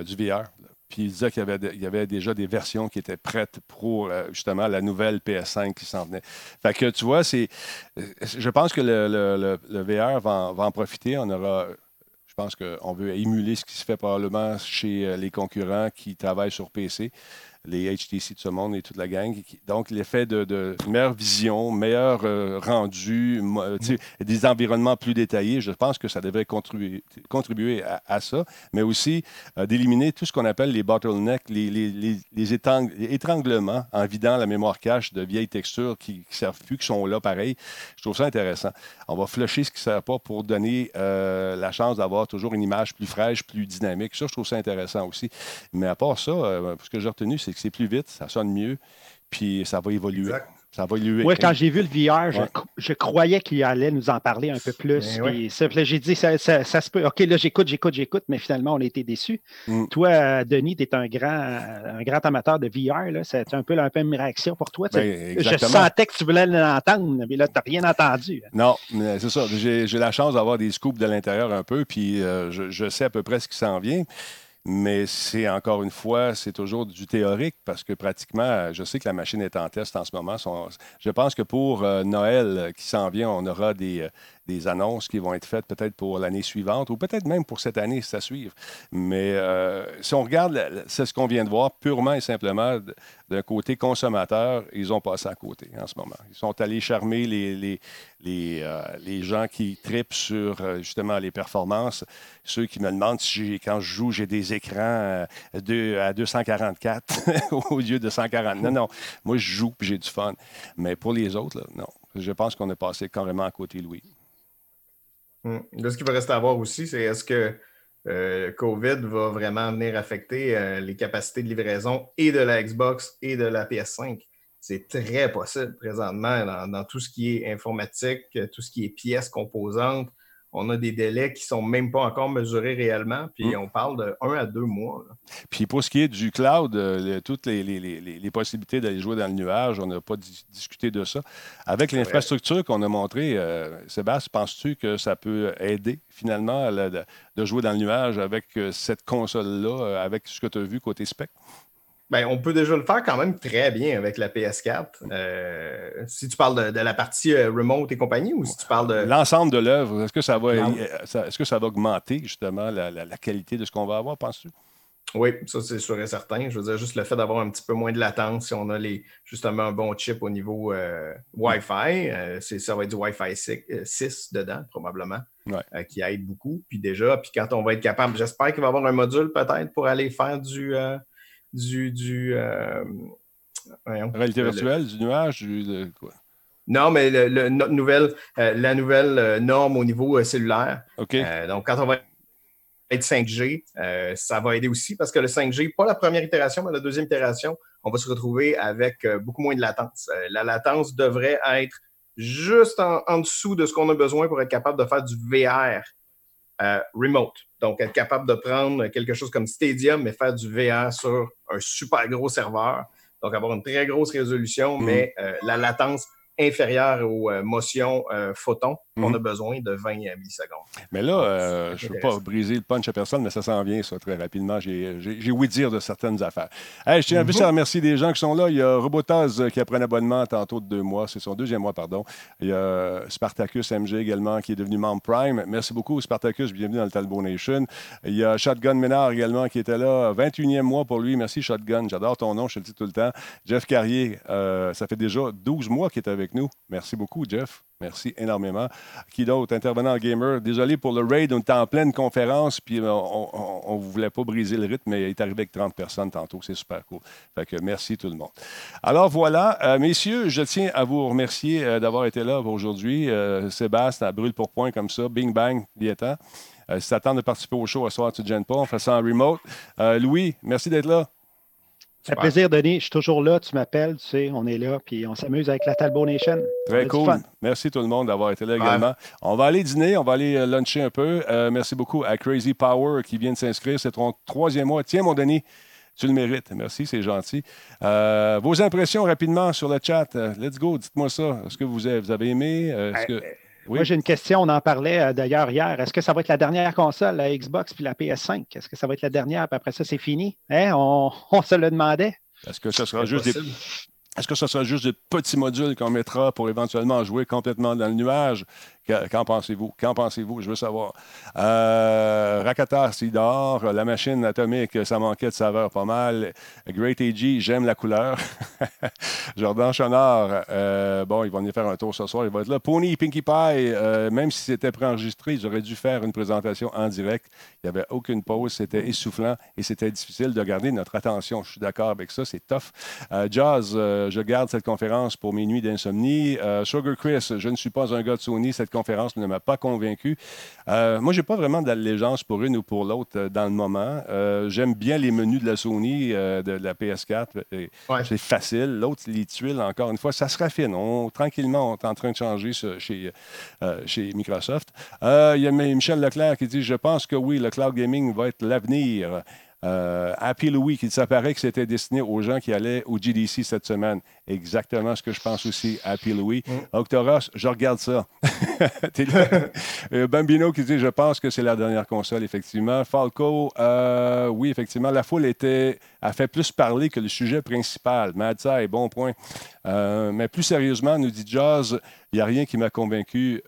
du VR. Puis il disait qu'il y, avait, y avait déjà des versions qui étaient prêtes pour justement la nouvelle PS5 qui s'en venait. Fait que tu vois, c'est. Je pense que le, VR va va en profiter. On aura je pense qu'on veut émuler ce qui se fait probablement chez euh, les concurrents qui travaillent sur PC les HTC de ce monde et toute la gang. Donc, l'effet de, meilleure vision, meilleur euh, rendu, euh, des environnements plus détaillés, je pense que ça devrait contribuer, à, ça, mais aussi euh, d'éliminer tout ce qu'on appelle les bottlenecks, les, les, étranglements en vidant la mémoire cache de vieilles textures qui ne servent plus, qui sont là pareil. Je trouve ça intéressant. On va flusher ce qui ne sert pas pour donner la chance d'avoir toujours une image plus fraîche, plus dynamique. Ça, je trouve ça intéressant aussi. Mais à part ça, ce que j'ai retenu, c'est c'est plus vite, ça sonne mieux, puis ça va évoluer. Ça va évoluer. Oui, quand j'ai vu le VR, je, croyais qu'il allait nous en parler un peu plus. Ben j'ai dit, ça, se peut. OK, là, j'écoute, j'écoute, j'écoute, mais finalement, on a été déçus. Mm. Toi, Denis, tu es un grand, un grand amateur de VR. C'est un peu la même réaction pour toi. Ben, je sentais que tu voulais l'entendre, mais là, tu n'as rien entendu. Non, c'est ça. J'ai la chance d'avoir des scoops de l'intérieur un peu, puis euh, je, je, sais à peu près ce qui s'en vient. Mais c'est encore une fois, c'est toujours du théorique parce que pratiquement, je sais que la machine est en test en ce moment. je pense que pour euh, Noël qui s'en vient, on aura des, euh, des annonces qui vont être faites peut-être pour l'année suivante ou peut-être même pour cette année, si ça. Mais euh, si on regarde, c'est ce qu'on vient de voir, purement et simplement d'un côté consommateur, ils ont passé à côté en ce moment. Ils sont allés charmer les, les, les, euh, les gens qui tripent sur euh, justement les performances. Ceux qui me demandent si quand je joue, j'ai des écrans à 244 [laughs] au lieu de 140. Non, non. Moi, je joue et j'ai du fun. Mais pour les autres, non. Je pense qu'on est passé carrément à côté, Louis. Hmm. Là, ce qui va rester à voir aussi, c'est est-ce que euh, COVID va vraiment venir affecter euh, les capacités de livraison et de la Xbox et de la PS5. C'est très possible présentement dans, tout ce qui est informatique, tout ce qui est pièces composantes, on a des délais qui ne sont même pas encore mesurés réellement, puis mm. on parle de un à deux mois. Puis pour ce qui est du cloud, euh, toutes les, possibilités d'aller jouer dans le nuage, on n'a pas discuté de ça. Avec l'infrastructure qu'on a montrée, euh, Sébastien, penses-tu que ça peut aider finalement de, jouer dans le nuage avec euh, cette console-là, avec ce que tu as vu côté spec? Ben, on peut déjà le faire quand même très bien avec la PS4. Euh, si tu parles de, la partie euh, remote et compagnie ou si tu parles de. L'ensemble de l'œuvre, est-ce que ça va euh, est-ce que ça va augmenter justement la, qualité de ce qu'on va avoir, penses-tu? Oui, ça c'est sûr et certain. Je veux dire, juste le fait d'avoir un petit peu moins de latence, si on a les, justement un bon chip au niveau Wi-Fi, ça va être du Wi-Fi 6, dedans, probablement, qui aide beaucoup. Puis déjà, puis quand on va être capable, j'espère qu'il va y avoir un module peut-être pour aller faire du du. du euh, Réalité virtuelle, du nuage, du, quoi? Non, mais le, nouvelle, euh, la nouvelle euh, norme au niveau cellulaire. OK. donc, quand on va être 5G, ça va aider aussi parce que le 5G, pas la première itération, mais la deuxième itération, on va se retrouver avec beaucoup moins de latence. la latence devrait être juste en dessous de ce qu'on a besoin pour être capable de faire du VR remote. Donc, être capable de prendre quelque chose comme Stadium, mais faire du VR sur un super gros serveur. Donc, avoir une très grosse résolution, mm. mais euh, la latence inférieure aux euh, motions euh, photons on a mhm. besoin de 20 millisecondes. Mais là, euh, je ne veux pas briser le punch à personne, mais ça s'en vient, ça, très rapidement. J'ai ouï dire de certaines affaires. je tiens à mhm. remercier des gens qui sont là. Il y a Robotaz qui a pris un abonnement tantôt de deux mois. C'est son deuxième mois, pardon. Il y a Spartacus MG également qui est devenu membre Prime. Merci beaucoup, Spartacus. Bienvenue dans le Talbot Nation. Il y a Shotgun Ménard également qui était là. 21e mois pour lui. Merci, Shotgun. J'adore ton nom, je te le dis tout le temps. Jeff Carrier, euh, ça fait déjà 12 mois qu'il est avec nous. Merci beaucoup, Jeff. Merci énormément. Qui d'autre? Intervenant gamer. Désolé pour le raid, on était en pleine conférence, puis euh, on ne voulait pas briser le rythme, mais il est arrivé avec 30 personnes tantôt. C'est super cool. Fait que merci tout le monde. Alors voilà, euh, messieurs, je tiens à vous remercier euh, d'avoir été là aujourd'hui. Sébastien, à brûle pour point comme ça. Bing bang, il est temps. si tu attends de participer au show à soir, tu ne gênes pas. On fait ça en remote. Louis, merci d'être là. Ça fait plaisir, Denis. Je suis toujours là. Tu m'appelles, tu sais, on est là, puis on s'amuse avec la Talbot Nation. Très cool. Merci tout le monde d'avoir été là également. On va aller dîner, on va aller euh, luncher un peu. Euh, merci beaucoup à Crazy Power qui vient de s'inscrire. C'est ton troisième mois. Tiens, mon Denis. Tu le mérites. Merci, c'est gentil. Euh, vos impressions rapidement sur le chat. Let's go, dites-moi ça. Est-ce que vous avez, vous avez aimé? Est-ce que... Moi, j'ai une question. On en parlait euh, d'ailleurs hier. Est-ce que ça va être la dernière console, la Xbox puis la PS5? Est-ce que ça va être la dernière, puis après ça, c'est fini? Hein? On, [laughs] se le demandait. Est-ce que ça sera juste des, est-ce que ce sera juste des petits modules qu'on mettra pour éventuellement jouer complètement dans le nuage? Qu'en pensez-vous? Qu'en pensez-vous? Je veux savoir. Euh, Rakata Sidor, la machine atomique, ça manquait de saveur pas mal. Great AG, j'aime la couleur. [laughs] Jordan Chonard, euh, bon, ils vont venir faire un tour ce soir, il va être là. Pony Pinkie Pie, euh, même si c'était préenregistré, j'aurais dû faire une présentation en direct. Il n'y avait aucune pause, c'était essoufflant et c'était difficile de garder notre attention. Je suis d'accord avec ça, c'est tough. Euh, Jazz, je garde cette conférence pour mes nuits d'insomnie. Sugar Chris, je ne suis pas un gars de Sony, cette conférence ne m'a pas convaincu. Euh, moi, je n'ai pas vraiment d'allégeance pour une ou pour l'autre euh, dans le moment. Euh, j'aime bien les menus de la Sony, de, la PS4. C'est facile. L'autre, les tuiles, encore une fois, ça se raffine. On, tranquillement, on est en train de changer chez, chez Microsoft. Il y a Michel Leclerc qui dit Je pense que oui, le cloud gaming va être l'avenir. Euh, Happy Louis, qui s'apparaît que c'était destiné aux gens qui allaient au GDC cette semaine. Exactement ce que je pense aussi, Happy Louis. Mm. Octoros, je regarde ça. [laughs] Euh, Bambino qui dit Je pense que c'est la dernière console, effectivement. Falco, euh, oui, effectivement, la foule était, a fait plus parler que le sujet principal. Madza est bon point. mais plus sérieusement, nous dit Jazz, il n'y a rien qui m'a convaincu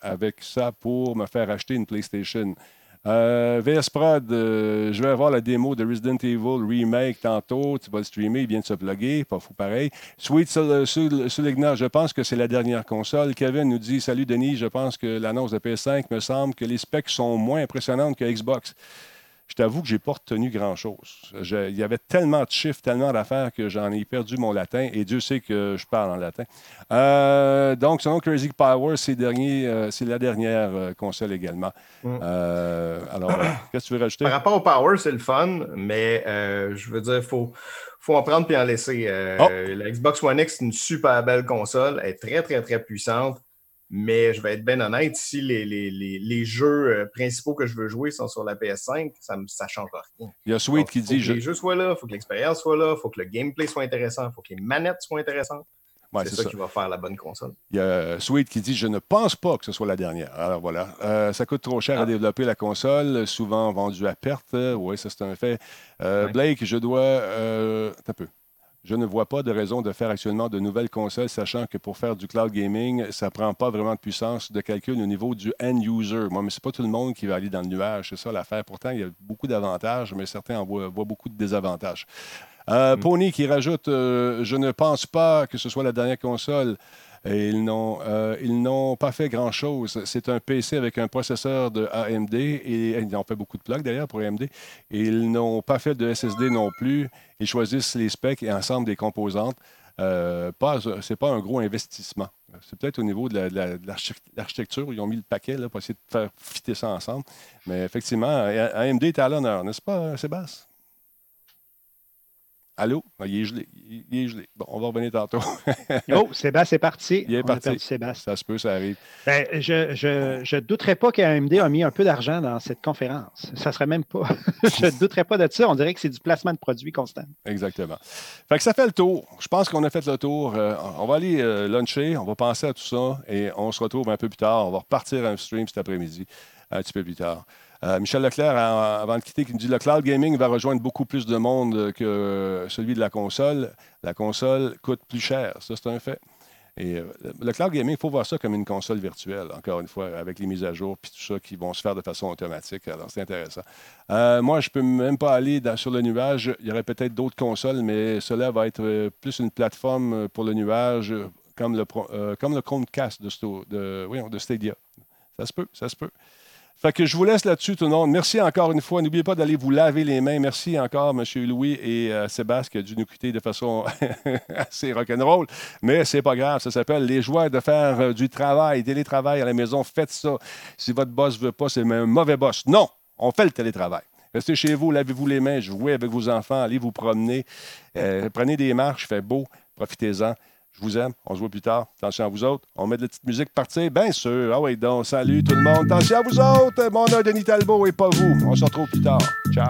avec ça pour me faire acheter une PlayStation. Euh, VS Prod, euh, je vais avoir la démo de Resident Evil Remake tantôt. Tu vas le streamer, il vient de se plugger, pas fou pareil. Sweet Suligna, je pense que c'est la dernière console. Kevin nous dit Salut Denis, je pense que l'annonce de PS5 me semble que les specs sont moins impressionnantes que Xbox je t'avoue que je n'ai pas retenu grand-chose. Il y avait tellement de chiffres, tellement d'affaires que j'en ai perdu mon latin et Dieu sait que je parle en latin. Euh, donc, selon Crazy Power, c'est euh, la dernière euh, console également. Mm. alors, qu'est-ce que tu veux rajouter? Par rapport au Power, c'est le fun, mais je veux dire, il faut, faut en prendre puis en laisser. Oh! La Xbox One X, c'est une super belle console. Elle est très, très, très puissante. Mais je vais être bien honnête, si les, les, les, les, jeux euh, principaux que je veux jouer sont sur la PS5, ça ne change rien. Il y a Sweet qui dit. Faut que les jeux soient là, il faut que l'expérience soit là, il faut que le gameplay soit intéressant, il faut que les manettes soient intéressantes. c'est ça, qui va faire la bonne console. Il y a Sweet qui dit Je ne pense pas que ce soit la dernière. Alors voilà. Euh, ça coûte trop cher à ah. développer la console, souvent vendue à perte. Oui, ça c'est un fait. Euh, Blake, je dois. un peu. Je ne vois pas de raison de faire actuellement de nouvelles consoles, sachant que pour faire du cloud gaming, ça ne prend pas vraiment de puissance de calcul au niveau du end user. Moi, mais ce n'est pas tout le monde qui va aller dans le nuage, c'est ça l'affaire. Pourtant, il y a beaucoup d'avantages, mais certains en voient, beaucoup de désavantages. Euh, mm. Pony qui rajoute euh, Je ne pense pas que ce soit la dernière console. Ils n'ont, euh, ils n'ont pas fait grand-chose. C'est un PC avec un processeur de AMD et ils ont fait beaucoup de plugs d'ailleurs pour AMD. ils n'ont pas fait de SSD non plus. Ils choisissent les specs et ensemble des composantes. Euh, ce n'est pas un gros investissement. C'est peut-être au niveau de l'architecture où ils ont mis le paquet pour essayer de faire fitter ça ensemble. Mais effectivement, AMD est à l'honneur, n'est-ce pas, Sébastien? Allô? Ah, il est gelé. Il est gelé. Bon, on va revenir tantôt. [laughs] oh, Sébastien est parti. Il est parti. Ça se peut, ça arrive. Ben, je ne douterais pas qu'AMD a mis un peu d'argent dans cette conférence. Ça serait même pas. [laughs] je ne douterais pas de ça. On dirait que c'est du placement de produits constant. Exactement. Fait que ça fait le tour. Je pense qu'on a fait le tour. Euh, on va aller euh, luncher. On va penser à tout ça et on se retrouve un peu plus tard. On va repartir un stream cet après-midi, un petit peu plus tard. Euh, Michel Leclerc, avant de quitter, qui nous dit le cloud gaming va rejoindre beaucoup plus de monde que celui de la console. La console coûte plus cher. Ça, c'est un fait. Et euh, le cloud gaming, il faut voir ça comme une console virtuelle, encore une fois, avec les mises à jour puis tout ça qui vont se faire de façon automatique. Alors, c'est intéressant. Euh, moi, je ne peux même pas aller sur le nuage. Il y aurait peut-être d'autres consoles, mais cela va être plus une plateforme pour le nuage, comme le, comme le Chromecast de, de, de Stadia. Ça se peut, ça se peut. Fait que je vous laisse là-dessus, tout le monde. Merci encore une fois. N'oubliez pas d'aller vous laver les mains. Merci encore, M. Louis et euh, Sébastien, qui a dû nous quitter de façon [laughs] assez rock'n'roll. Mais c'est pas grave. Ça s'appelle les joies de faire euh, du travail, télétravail à la maison. Faites ça. Si votre boss veut pas, c'est un mauvais boss. Non, on fait le télétravail. Restez chez vous, lavez-vous les mains, jouez avec vos enfants, allez vous promener. Euh, prenez des marches, fait beau, profitez-en. Je vous aime. On se voit plus tard. Attention à vous autres. On met de la petite musique partir, bien sûr. Ah oui, donc, salut tout le monde. Attention à vous autres. Mon nom Denis Talbot et pas vous. On se retrouve plus tard. Ciao.